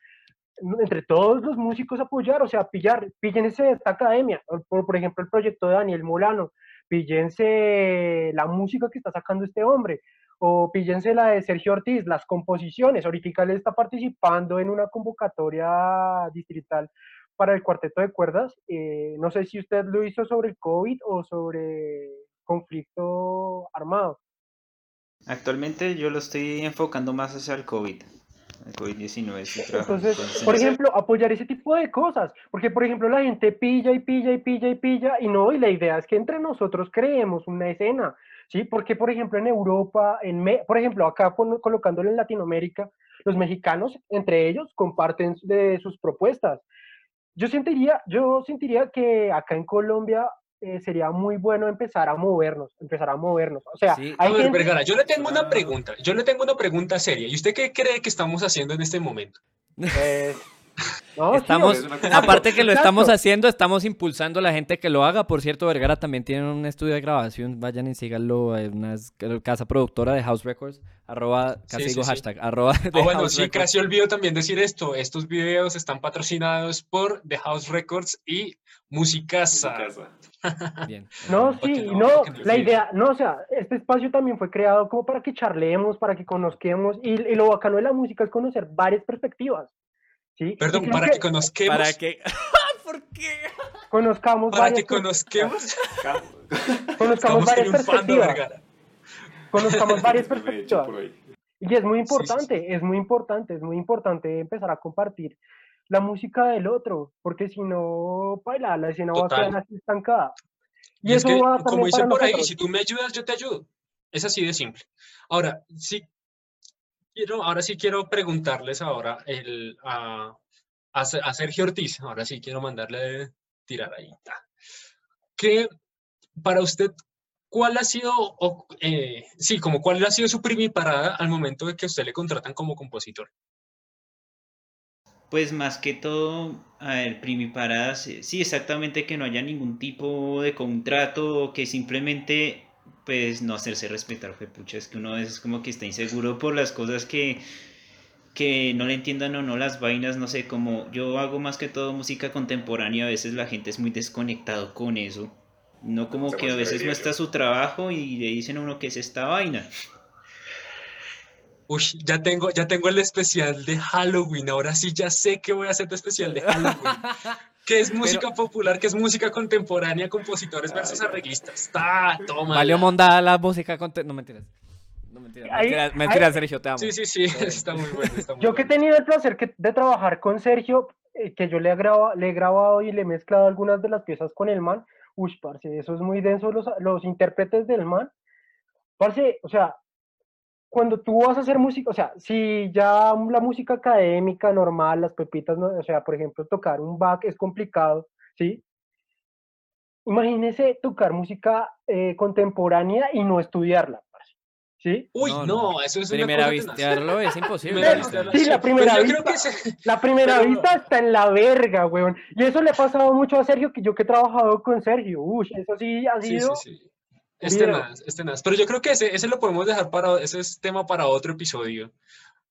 entre todos los músicos apoyar, o sea, pillar, píllense esta academia, por, por ejemplo, el proyecto de Daniel Molano, píllense la música que está sacando este hombre, o píllense la de Sergio Ortiz, las composiciones, ahorita él está participando en una convocatoria distrital para el cuarteto de cuerdas, eh, no sé si usted lo hizo sobre el COVID o sobre conflicto armado. Actualmente yo lo estoy enfocando más hacia el COVID. El COVID-19 estoy trabajando Entonces, por ejemplo, apoyar ese tipo de cosas, porque por ejemplo la gente pilla y pilla y pilla y pilla y no, y la idea es que entre nosotros creemos una escena, ¿sí? Porque por ejemplo en Europa, en Me- por ejemplo acá col- colocándolo en Latinoamérica, los mexicanos entre ellos comparten de sus propuestas. Yo sentiría, yo sentiría que acá en Colombia eh, sería muy bueno empezar a movernos, empezar a movernos. O sea, Sí. A hay ver, gente- Vergara, yo le tengo una Ah. pregunta, yo le tengo una pregunta seria. ¿Y usted qué cree que estamos haciendo en este momento? pues, no, sí, Estamos, es aparte que lo Exacto. estamos haciendo, estamos impulsando a la gente que lo haga. Por cierto, Vergara también tiene un estudio de grabación. Vayan y síganlo. en una casa productora de House Records. Arroba, casi Sí, digo sí, sí. hashtag. Arroba de Ah, bueno, House sí, Records. casi olvido también decir esto. Estos videos están patrocinados por The House Records y su Musicasa. Bien. No, sí, no- no, la idea, no, o sea, este espacio también fue creado como para que charlemos, para que conozquemos, y, y lo bacano de la música es conocer varias perspectivas, ¿sí? Perdón, para que conozquemos. Para que. ¿Por qué? conozcamos Para varias que conozquemos. Ca- conozcamos varias triunfando, perspectivas, conozcamos varias perspectivas, y es muy Sí, sí, sí. importante, es muy importante, es muy importante empezar a compartir la música del otro, porque si no, baila, la escena va a Total. quedar así estancada. Y es que, va como dicen por ahí, nosotros. si tú me ayudas, yo te ayudo. Es así de simple. Ahora, sí, quiero, ahora sí quiero preguntarles ahora el, a, a, a Sergio Ortiz, ahora sí quiero mandarle tirar ahí. Que para usted, ¿cuál ha sido, o, eh, sí, como cuál ha sido su primiparada al momento de que usted le contratan como compositor? Pues más que todo, a ver, primiparadas, eh, sí, exactamente que no haya ningún tipo de contrato o que simplemente pues no hacerse respetar, fue pucha, es que uno a veces como que está inseguro por las cosas que, que no le entiendan o no las vainas, no sé, como yo hago más que todo música contemporánea, a veces la gente es muy desconectado con eso. No como que a veces no está su trabajo y le dicen a uno que es esta vaina. Uy, ya tengo, ya tengo el especial de Halloween. Ahora sí ya sé que voy a hacer de especial de Halloween. que es música popular, que es música contemporánea, compositores versus arreglistas. Está, toma. Valió monda la música contemporánea. No mentiras. No mentiras. Ahí- Mentiras, Sergio, te amo. Sí, sí, sí, está muy bueno. está muy Yo que he tenido el placer que- de trabajar con Sergio, eh, que yo le he, graba- le he grabado y le he mezclado algunas de las piezas con el man, uy, parce, eso es muy denso, los, los intérpretes del man. Parce, o sea, cuando tú vas a hacer música, o sea, si ya la música académica normal, las pepitas, no- o sea, por ejemplo, tocar un back es complicado, ¿sí? Imagínese tocar música eh, contemporánea y no estudiarla, ¿sí? Uy, No, eso es una Primera cosa tenaz. vistearlo es imposible. Primera Pero- sí, la primera yo creo vista. se- La primera Pero- vista está en la verga, weón. Y eso le ha pasado mucho a Sergio, que yo que he trabajado con Sergio. Uy, eso sí ha Sí, sido. sí, sí. Es tenaz, es tenaz. Pero yo creo que ese, ese lo podemos dejar para, ese es tema para otro episodio.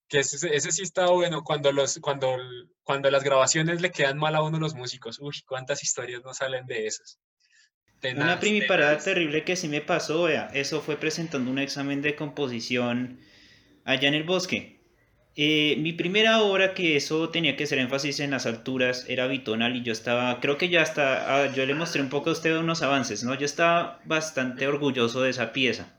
Que ese, ese sí está bueno cuando los, cuando, cuando las grabaciones le quedan mal a uno los músicos. Uy, cuántas historias no salen de esas. Una Tenaz, primiparada tenaz. terrible que sí me pasó, vea, eso fue presentando un examen de composición allá en el bosque. Eh, mi primera obra, que eso tenía que ser énfasis en las alturas, era bitonal y yo estaba, creo que ya hasta, ah, yo le mostré un poco a usted unos avances, ¿no? Yo estaba bastante orgulloso de esa pieza.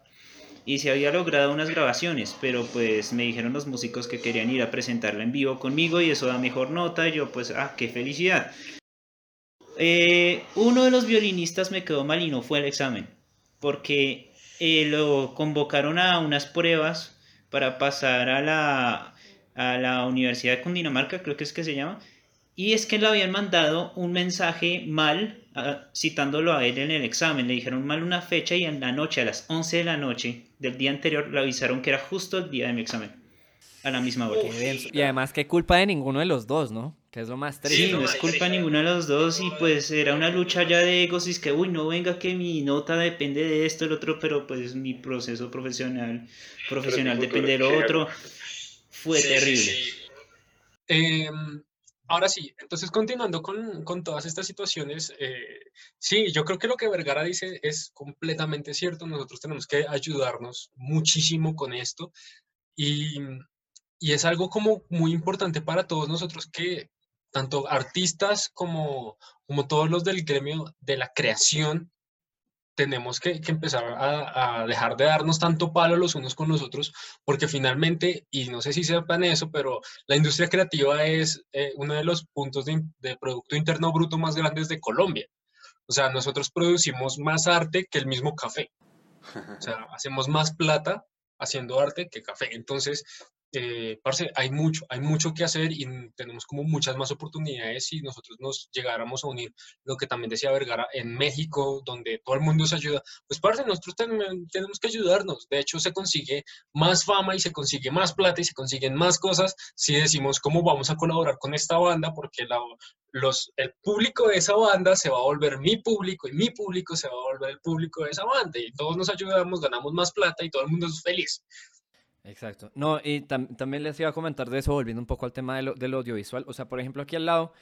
Y se había logrado unas grabaciones, pero pues me dijeron los músicos que querían ir a presentarla en vivo conmigo y eso da mejor nota y yo pues, ah, qué felicidad. Eh, uno de los violinistas me quedó mal y no fue al examen, porque eh, lo convocaron a unas pruebas para pasar a la, a la Universidad de Cundinamarca, creo que es que se llama, y es que le habían mandado un mensaje mal, ah, citándolo a él en el examen, le dijeron mal una fecha y en la noche, a las 11 de la noche del día anterior, le avisaron que era justo el día de mi examen, a la misma hora. Y además, qué culpa de ninguno de los dos, ¿no? Que es lo más Sí, triste. no es culpa de ninguno de los dos y pues era una lucha ya de egos y es que, uy, no venga que mi nota depende de esto, el otro, pero pues mi proceso profesional, profesional depende de lo futuro, otro. Fue Sí, terrible. sí. Em, ahora sí, entonces continuando con, con todas estas situaciones, eh, sí, yo creo que lo que Vergara dice es completamente cierto. Nosotros tenemos que ayudarnos muchísimo con esto y, y es algo como muy importante para todos nosotros que tanto artistas como, como todos los del gremio de la creación tenemos que, que empezar a, a dejar de darnos tanto palo los unos con los otros, porque finalmente, y no sé si sepan eso, pero la industria creativa es eh, uno de los puntos de, de Producto Interno Bruto más grandes de Colombia. O sea, nosotros producimos más arte que el mismo café. O sea, hacemos más plata haciendo arte que café. Entonces, eh, parce, hay mucho, hay mucho que hacer y tenemos como muchas más oportunidades si nosotros nos llegáramos a unir, lo que también decía Vergara, en México, donde todo el mundo se ayuda. Pues, parce, nosotros ten- tenemos que ayudarnos. De hecho, se consigue más fama y se consigue más plata y se consiguen más cosas si decimos cómo vamos a colaborar con esta banda, porque el público de esa banda se va a volver mi público y mi público se va a volver el público de esa banda y todos nos ayudamos, ganamos más plata y todo el mundo es feliz. Exacto. No, y tam- también les iba a comentar de eso, volviendo un poco al tema de lo- del audiovisual. O sea, por ejemplo, aquí al lado,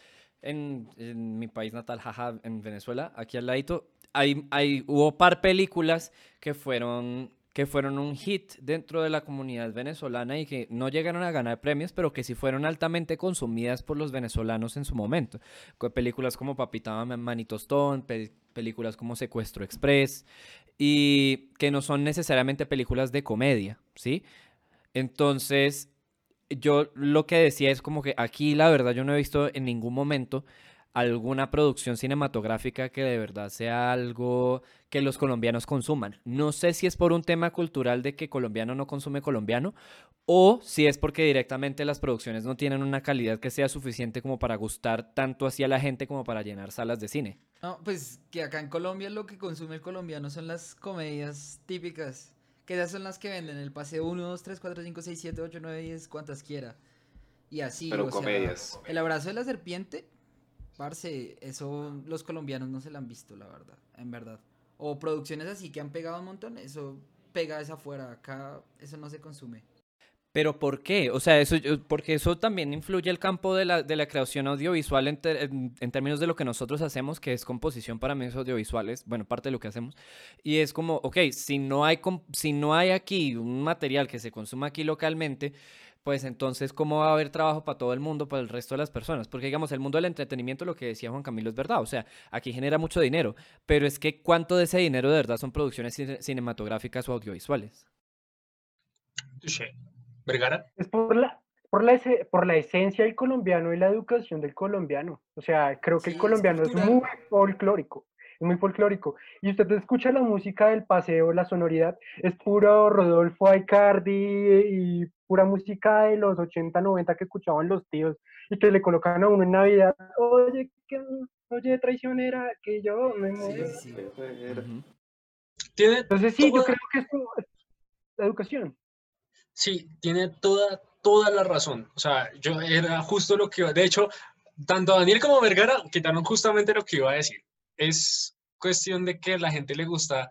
en, en mi país natal, jaja, en Venezuela, aquí al ladito, hay, hay, hubo par películas que fueron, que fueron un hit dentro de la comunidad venezolana y que no llegaron a ganar premios, pero que sí fueron altamente consumidas por los venezolanos en su momento. Películas como Papita Ma- Manitostón, pe- películas como Secuestro Express, y que no son necesariamente películas de comedia, ¿sí? Entonces, yo lo que decía es como que aquí la verdad yo no he visto en ningún momento alguna producción cinematográfica que de verdad sea algo que los colombianos consuman. No sé si es por un tema cultural de que colombiano no consume colombiano o si es porque directamente las producciones no tienen una calidad que sea suficiente como para gustar tanto hacia la gente como para llenar salas de cine. No, pues que acá en Colombia lo que consume el colombiano son las comedias típicas. Que esas son las que venden el paseo 1, 2, 3, 4, 5, 6, 7, 8, 9, 10, cuantas quiera. Y así, Pero o sea, comedias. el abrazo de la serpiente, parce, eso los colombianos no se lo han visto, la verdad, en verdad. o producciones así que han pegado un montón, eso pega esa afuera, acá eso no se consume. Pero ¿por qué? O sea, eso, porque eso también influye el campo de la, de la creación audiovisual en, ter- en- en términos de lo que nosotros hacemos, que es composición para medios audiovisuales, bueno, parte de lo que hacemos. Y es como, ok, si no hay, si no hay aquí un material que se consuma aquí localmente, pues entonces, ¿cómo va a haber trabajo para todo el mundo, para el resto de las personas? Porque, digamos, el mundo del entretenimiento, lo que decía Juan Camilo es verdad, o sea, aquí genera mucho dinero, pero es que ¿cuánto de ese dinero de verdad son producciones cine- cinematográficas o audiovisuales? Touché. Vergara. Es por la, por la, ese- por la esencia del colombiano y la educación del colombiano. O sea, creo que Sí, el colombiano es, muy folclórico. Es muy folclórico. Y usted escucha la música del paseo, la sonoridad, es puro Rodolfo Aicardi y pura música de los 80, 90 que escuchaban los tíos y que le colocan a uno en Navidad. Oye, que, oye, traicionera, que yo me muero. sí, sí. Entonces sí, yo creo que es la educación. Sí, tiene toda, toda la razón. O sea, yo era justo lo que iba. De hecho, tanto Daniel como Vergara quitaron justamente lo que iba a decir. Es cuestión de que a la gente le gusta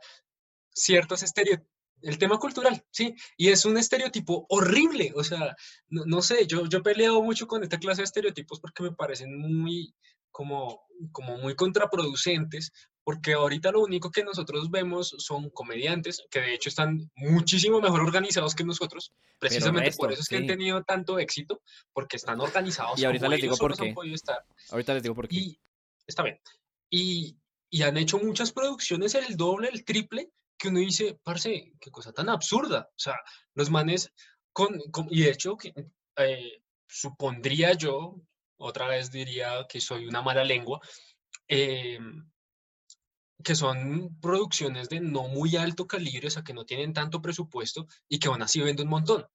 ciertos estereotipos. El tema cultural, sí, y es un estereotipo horrible, o sea, no, no sé, yo, yo he peleado mucho con esta clase de estereotipos porque me parecen muy, como, como muy contraproducentes, porque ahorita lo único que nosotros vemos son comediantes que de hecho están muchísimo mejor organizados que nosotros, precisamente por resto, eso es que han tenido tanto éxito, porque están organizados Y ahorita les digo por qué. Ahorita les digo por qué. Y está bien. Y, y han hecho muchas producciones el doble, el triple, que uno dice, parce, qué cosa tan absurda. O sea, los manes, con, con- y de hecho, que, eh, supondría yo, otra vez diría que soy una mala lengua, eh, que son producciones de no muy alto calibre, o sea, que no tienen tanto presupuesto y que aún así venden un montón.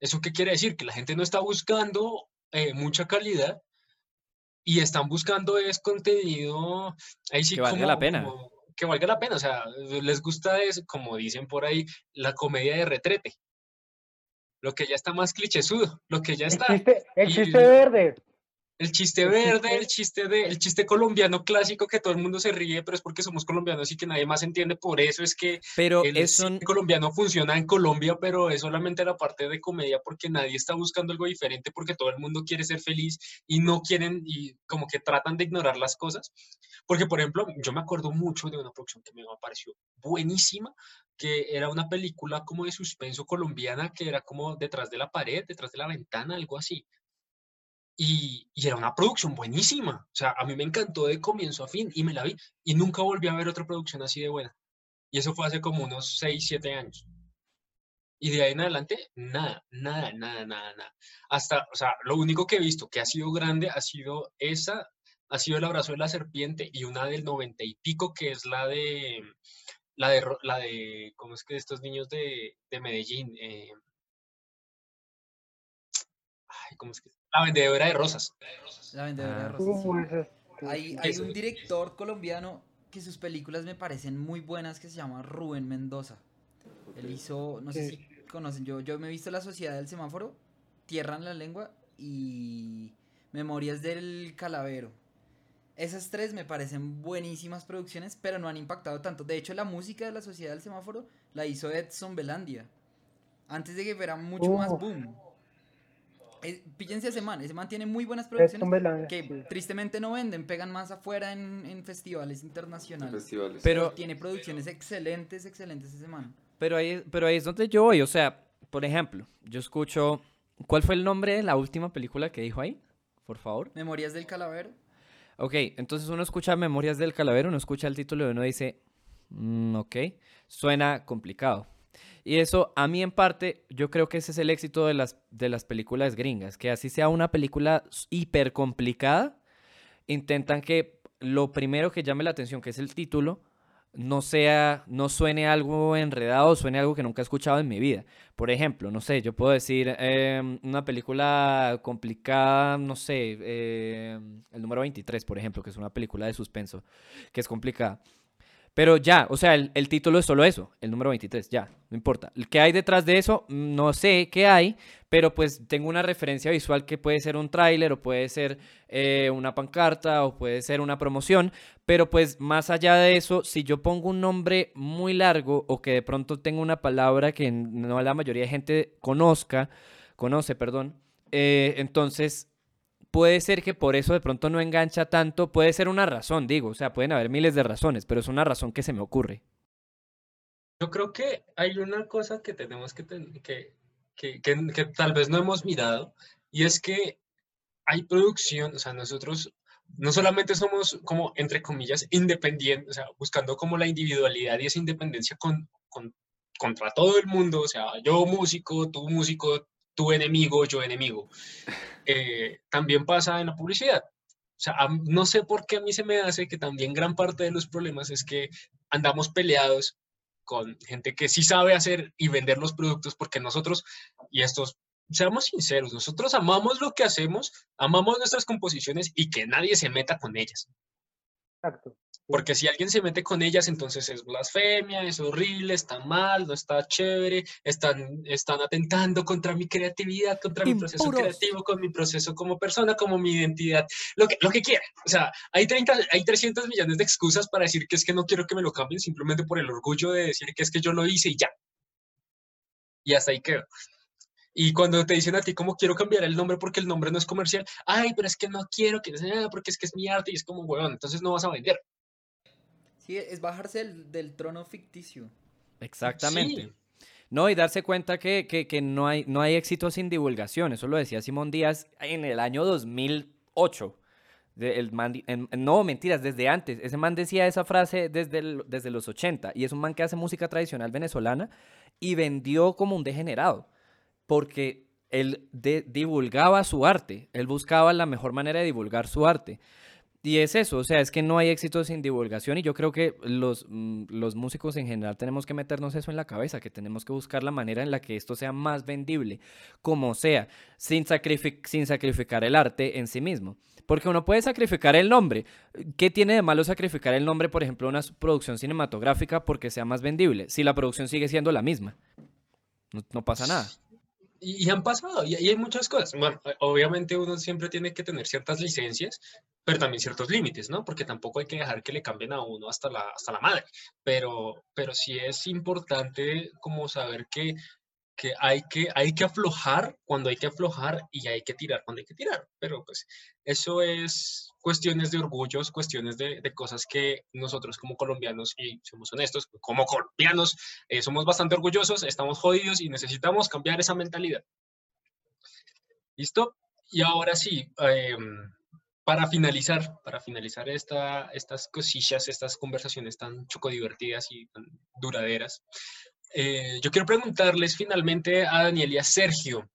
¿Eso qué quiere decir? Que la gente no está buscando eh, mucha calidad y están buscando es contenido ahí sí Que valga como- la pena. como- que valga la pena, o sea, les gusta es, como dicen por ahí, la comedia de retrete. Lo que ya está más clichésudo, lo que ya El está. el Y- chiste verde. El chiste El verde, chiste- el chiste de, el chiste colombiano clásico que todo el mundo se ríe, pero es porque somos colombianos y que nadie más entiende. Por eso es que Pero el eso, cine colombiano funciona en Colombia, pero es solamente la parte de comedia porque nadie está buscando algo diferente, porque todo el mundo quiere ser feliz y no quieren y como que tratan de ignorar las cosas. Porque, por ejemplo, yo me acuerdo mucho de una producción que me pareció buenísima, que era una película como de suspenso colombiana, que era como detrás de la pared, detrás de la ventana, algo así. Y, y era una producción buenísima. O sea, a mí me encantó de comienzo a fin y me la vi y nunca volví a ver otra producción así de buena. Y eso fue hace como unos 6, 7 años. Y de ahí en adelante, nada, nada, nada, nada, nada. Hasta, o sea, lo único que he visto que ha sido grande ha sido esa, ha sido El abrazo de la serpiente y una del noventa y pico que es la de, la de, la de, ¿cómo es que estos niños de, de Medellín? Eh, ¿cómo es que? La vendedora de rosas. La vendedora de Ah. rosas. sí. Hay, un director colombiano que sus películas me parecen muy buenas que se llama Rubén Mendoza. Él hizo, no sé si conocen, yo, yo me he visto La Sociedad del Semáforo, Tierra en la Lengua y Memorias del Calavero. Esas tres me parecen buenísimas producciones, pero no han impactado tanto. De hecho, la música de La Sociedad del Semáforo la hizo Edson Belandia. Antes de que fuera mucho más Uf. boom. Eh, píllense a ese man, ese man tiene muy buenas producciones que sí. tristemente no venden, pegan más afuera en, en festivales en internacionales. festivales. Pero- tiene producciones excelentes, excelentes ese man. pero ahí, pero ahí es donde yo voy. O sea, por ejemplo, yo escucho. ¿Cuál fue el nombre de la última película que dijo ahí? Por favor. Memorias del Calavero. Ok, entonces uno escucha Memorias del Calavero, uno escucha el título y uno dice, "Mm, ok, suena complicado. Y eso, a mí en parte, yo creo que ese es el éxito de las, de las películas gringas, que así sea una película hiper complicada, intentan que lo primero que llame la atención, que es el título, no sea, no suene algo enredado, suene algo que nunca he escuchado en mi vida. Por ejemplo, no sé, yo puedo decir em, una película complicada, no sé, em, el número 23, por ejemplo, que es una película de suspenso, que es complicada. Pero ya, o sea, el, el título es solo eso, el número 23, ya, no importa. ¿Qué hay detrás de eso? No sé qué hay, pero pues tengo una referencia visual que puede ser un tráiler o puede ser eh, una pancarta o puede ser una promoción, pero pues más allá de eso, si yo pongo un nombre muy largo o que de pronto tengo una palabra que no la mayoría de gente conozca, conoce, perdón, eh, entonces puede ser que por eso de pronto no engancha tanto, puede ser una razón, digo, o sea, pueden haber miles de razones, pero es una razón que se me ocurre. Yo creo que hay una cosa que tenemos que, que, que, que, tal vez no hemos mirado, y es que hay producción, o sea, nosotros no solamente somos como, entre comillas, independientes, o sea, buscando como la individualidad y esa independencia con, con, contra todo el mundo, o sea, yo músico, tú músico, tu enemigo, yo enemigo. Eh, también pasa en la publicidad. O sea, no sé por qué a mí se me hace que también gran parte de los problemas es que andamos peleados con gente que sí sabe hacer y vender los productos porque nosotros, y estos, seamos sinceros, nosotros amamos lo que hacemos, amamos nuestras composiciones y que nadie se meta con ellas. Exacto. Porque si alguien se mete con ellas, entonces es blasfemia, es horrible, está mal, no está chévere, están, están atentando contra mi creatividad, contra mi proceso creativo, con mi proceso como persona, como mi identidad, lo que, lo que quiera. O sea, hay, 30, hay 300 millones de excusas para decir que es que no quiero que me lo cambien simplemente por el orgullo de decir que es que yo lo hice y ya. Y hasta ahí quedo. Y cuando te dicen a ti cómo quiero cambiar el nombre porque el nombre no es comercial, ay, pero es que no quiero que sea porque es que es mi arte y es como, weón, entonces no vas a vender. Sí, es bajarse del, trono ficticio. Exactamente. No, y darse cuenta que, que, no, hay, no hay éxito sin divulgación. Eso lo decía Simón Díaz en el año 2008. el no, mentiras, desde antes. Ese man decía esa frase desde, desde los 80. Y es un man que hace música tradicional venezolana y vendió como un degenerado porque él divulgaba su arte, él buscaba la mejor manera de divulgar su arte. Y es eso, o sea, es que no hay éxito sin divulgación y yo creo que los, mm, los músicos en general tenemos que meternos eso en la cabeza, que tenemos que buscar la manera en la que esto sea más vendible, como sea, sin, sin sacrificar el arte en sí mismo. Porque uno puede sacrificar el nombre. ¿Qué tiene de malo sacrificar el nombre, por ejemplo, una producción cinematográfica porque sea más vendible? Si la producción sigue siendo la misma. no pasa nada y, han pasado, y, hay muchas cosas. Bueno, obviamente uno siempre tiene que tener ciertas licencias, pero también ciertos límites, ¿no? Porque tampoco hay que dejar que le cambien a uno hasta la, hasta la madre. Pero, pero sí es importante como saber que que hay que, hay que aflojar cuando hay que aflojar y hay que tirar cuando hay que tirar. Pero pues eso es cuestiones de orgullos, cuestiones de, de cosas que nosotros como colombianos, y somos honestos, como colombianos eh, somos bastante orgullosos, estamos jodidos y necesitamos cambiar esa mentalidad. ¿Listo? Y ahora sí, em, para finalizar, para finalizar esta, estas cosillas, estas conversaciones tan chocodivertidas y tan duraderas, eh, yo quiero preguntarles finalmente a Daniel y a Sergio,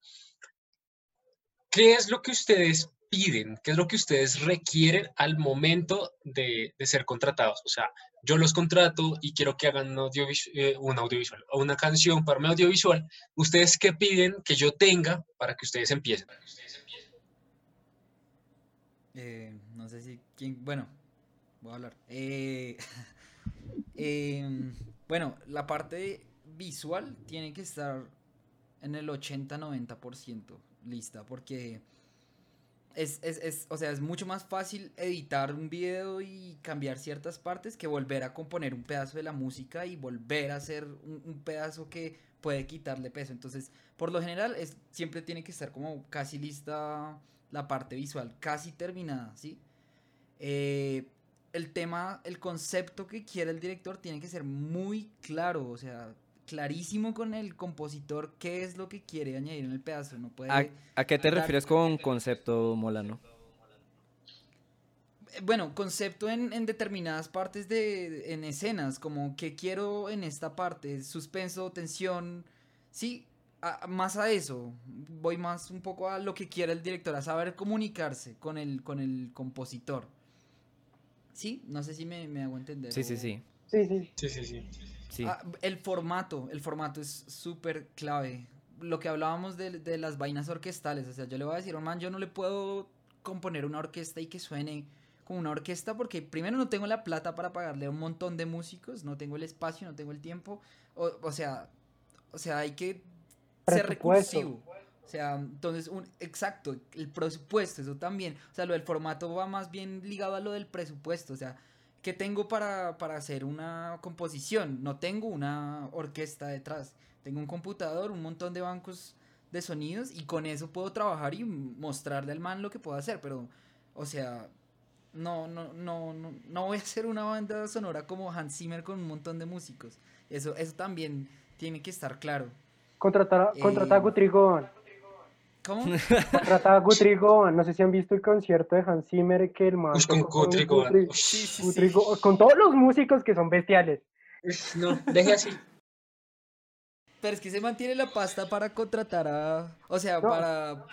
¿qué es lo que ustedes piden? ¿Qué es lo que ustedes requieren al momento de, ser contratados? O sea, yo los contrato y quiero que hagan un, eh, un audiovisual o una canción para mi audiovisual. ¿Ustedes qué piden que yo tenga para que ustedes empiecen? Eh, no sé si quién, bueno, voy a hablar. Em, bueno, la parte visual tiene que estar en el 80-90% lista, porque es, es, o sea, es mucho más fácil editar un video y cambiar ciertas partes que volver a componer un pedazo de la música y volver a hacer un, pedazo que puede quitarle peso. Entonces, por lo general, es, siempre tiene que estar como casi lista la parte visual, casi terminada, ¿sí? Eh, el tema, el concepto que quiere el director tiene que ser muy claro, o sea, clarísimo con el compositor qué es lo que quiere añadir en el pedazo. No puede ¿A, qué te refieres con concepto molano? Eh, bueno, concepto en, determinadas partes de. en escenas, como que quiero en esta parte, suspenso, tensión. Sí, más a eso. Voy más un poco a lo que quiere el director, a saber comunicarse con el, con el compositor. ¿Sí? No sé si me, hago entender. Sí, sí, sí. Sí, sí. Sí, sí, sí. Ah, el formato, el formato es súper clave. Lo que hablábamos de, las vainas orquestales, o sea, yo le voy a decir, oh, man, yo no le puedo componer una orquesta y que suene como una orquesta porque primero no tengo la plata para pagarle a un montón de músicos, no tengo el espacio, no tengo el tiempo, o, o sea, o sea, hay que ser recursivo. O sea, entonces, un, exacto, el presupuesto, eso también. O sea, lo del formato va más bien ligado a lo del presupuesto. O sea, ¿qué tengo para, para hacer una composición? No tengo una orquesta detrás. Tengo un computador, un montón de bancos de sonidos y con eso puedo trabajar y mostrarle al man lo que puedo hacer. Pero, o sea, no, no, no, no, no voy a hacer una banda sonora como Hans Zimmer con un montón de músicos. Eso, eso también tiene que estar claro. Contratar, a- contratar a Eh, Govan. ¿Cómo? Contratar a Guthrie Govan. No sé si han visto el concierto de Hans Zimmer que el man Ush, con Guthrie Govan. Guthrie- Ush, Sí, sí, Guthrie sí. Govan, con todos los músicos que son bestiales. no, deje así. Pero es que se mantiene la pasta para contratar a. O sea, No. para.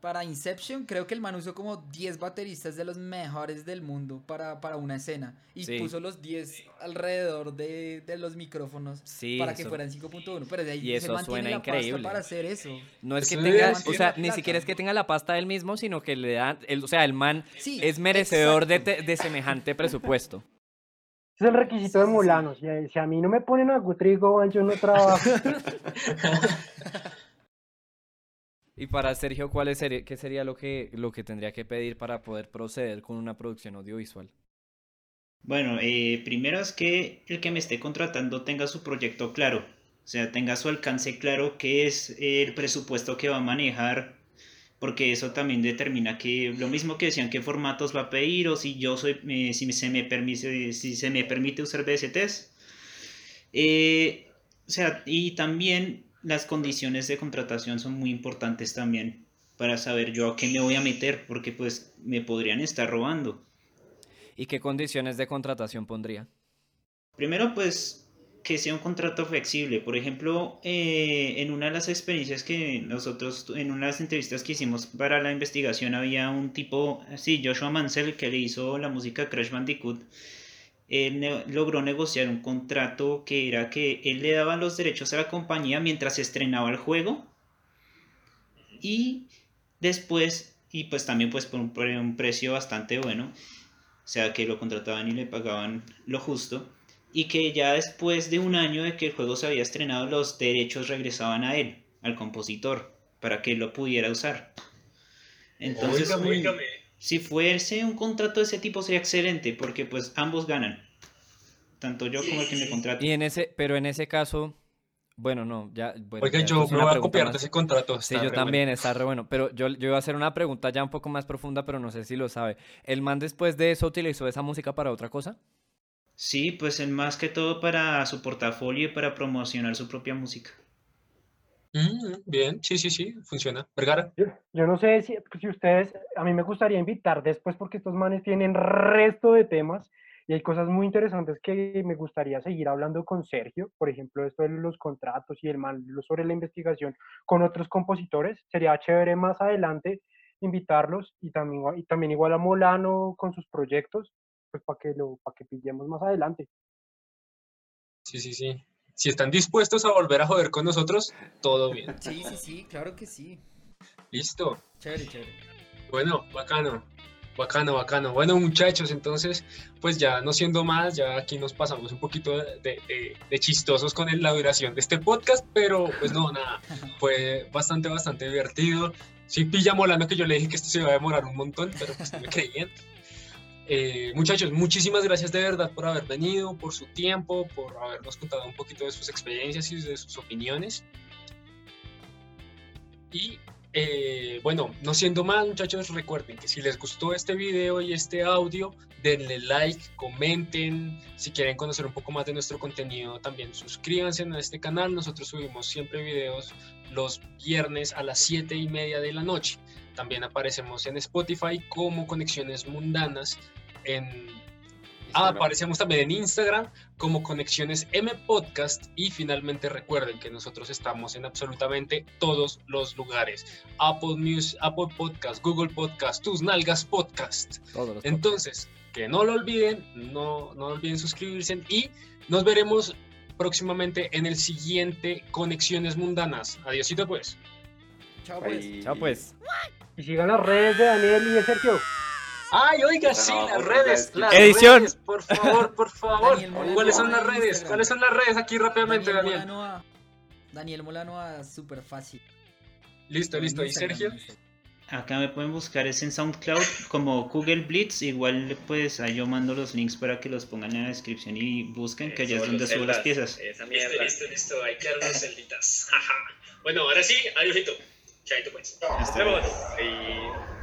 Para Inception, creo que el man usó como 10 bateristas de los mejores del mundo para, para una escena. Y Sí. puso los 10 alrededor de, de los micrófonos Sí, para que eso- fueran 5.1. Pero de ahí y se eso suena la increíble. pasta para hacer eso. No es que Eso tenga, o sea, ni siquiera es que tenga la pasta él mismo, sino que le dan, el, o sea, el man Sí, es merecedor de, de semejante presupuesto. Es el requisito Sí, de sí, sí. Mulano. Si, a mí no me ponen a Guthrie Govan, yo no trabajo. Y para Sergio, ¿cuál es, qué sería lo que, lo que tendría que pedir para poder proceder con una producción audiovisual? Bueno, eh, primero es que el que me esté contratando tenga su proyecto claro, o sea, tenga su alcance claro, qué es el presupuesto que va a manejar, porque eso también determina que lo mismo que decían, qué formatos va a pedir o si yo soy, eh, si se me permite, si se me permite usar VSTs. Eh, o sea, y también las condiciones de contratación son muy importantes también para saber yo a qué me voy a meter, porque pues me podrían estar robando. ¿Y qué condiciones de contratación pondría? Primero, pues que sea un contrato flexible. Por ejemplo, eh, en una de las experiencias que nosotros, en una de las entrevistas que hicimos para la investigación, había un tipo, sí, Joshua Mansell, que le hizo la música Crash Bandicoot. Él ne- logró negociar un contrato que era que él le daba los derechos a la compañía mientras se estrenaba el juego y después, y pues también pues por un, pre- un precio bastante bueno, o sea que lo contrataban y le pagaban lo justo y que ya después de un año de que el juego se había estrenado, los derechos regresaban a él, al compositor, para que él lo pudiera usar. Entonces. Si fuese un contrato de ese tipo sería excelente, porque pues ambos ganan, tanto yo como el que me contrata. Y en ese, pero en ese caso, bueno, no, ya, bueno, Oiga, ya, yo es me voy a copiar de ese contrato. Sí, yo también, bueno. está re bueno. Pero yo, yo iba a hacer una pregunta ya un poco más profunda, pero no sé si lo sabe. ¿El man después de eso utilizó esa música para otra cosa? Sí, pues en más que todo para su portafolio y para promocionar su propia música. Mm, bien, sí, sí, sí, funciona. Vergara. Yo, yo no sé si, si ustedes, a mí me gustaría invitar después porque estos manes tienen resto de temas y hay cosas muy interesantes que me gustaría seguir hablando con Sergio, por ejemplo, esto de los contratos y el man sobre la investigación con otros compositores. Sería chévere más adelante invitarlos y también, y también igual a Molano con sus proyectos, pues para que lo, para que pillemos más adelante. Sí, sí, sí. Si están dispuestos a volver a joder con nosotros, todo bien. Sí, sí, sí, claro que sí. Listo. Chévere, chévere. Bueno, bacano. Bacano, bacano. Bueno, muchachos, entonces, pues ya no siendo más, ya aquí nos pasamos un poquito de, de- de chistosos con la duración de este podcast, pero pues no, nada, fue bastante, bastante divertido. Sí, pilla molando que yo le dije que esto se iba a demorar un montón, pero pues no me creían. Eh, muchachos, muchísimas gracias de verdad por haber venido, por su tiempo, por habernos contado un poquito de sus experiencias y de sus opiniones. Y eh, bueno, no siendo más, muchachos, recuerden que si les gustó este video y este audio, denle like, comenten. Si quieren conocer un poco más de nuestro contenido, también suscríbanse a este canal. Nosotros subimos siempre videos los viernes a las 7 y media de la noche. También aparecemos en Spotify como Conexiones Mundanas. En, Ah, aparecemos también en Instagram como Conexiones M Podcast y finalmente recuerden que nosotros estamos en absolutamente todos los lugares. Apple Music, Apple Podcast, Google Podcast, Tus Nalgas Podcast. Todos los Entonces, que no lo olviden, no, no olviden suscribirse y nos veremos próximamente en el siguiente Conexiones Mundanas. Adiósito pues. Chao, pues. Chao pues. Y sigan las redes de Daniel y de Sergio. Ay, oiga, sí, no, las redes. las Edición. redes, por favor, por favor. Daniel Molano ¿Cuáles son las redes? Instagram. ¿Cuáles son las redes? Aquí rápidamente, Daniel Daniel. Molano a- Daniel Molano a súper fácil. Listo, listo. ¿Y Sergio? Acá me pueden buscar es en SoundCloud como Google Blitz. Igual pues ahí yo mando los links para que los pongan en la descripción y busquen que allá es donde subo las piezas. Esa Listo, mierda. listo, listo. Hay que dar unas celditas. Jaja. Bueno, ahora sí, adiósito. Chaito, pues. Hasta Nos luego. Y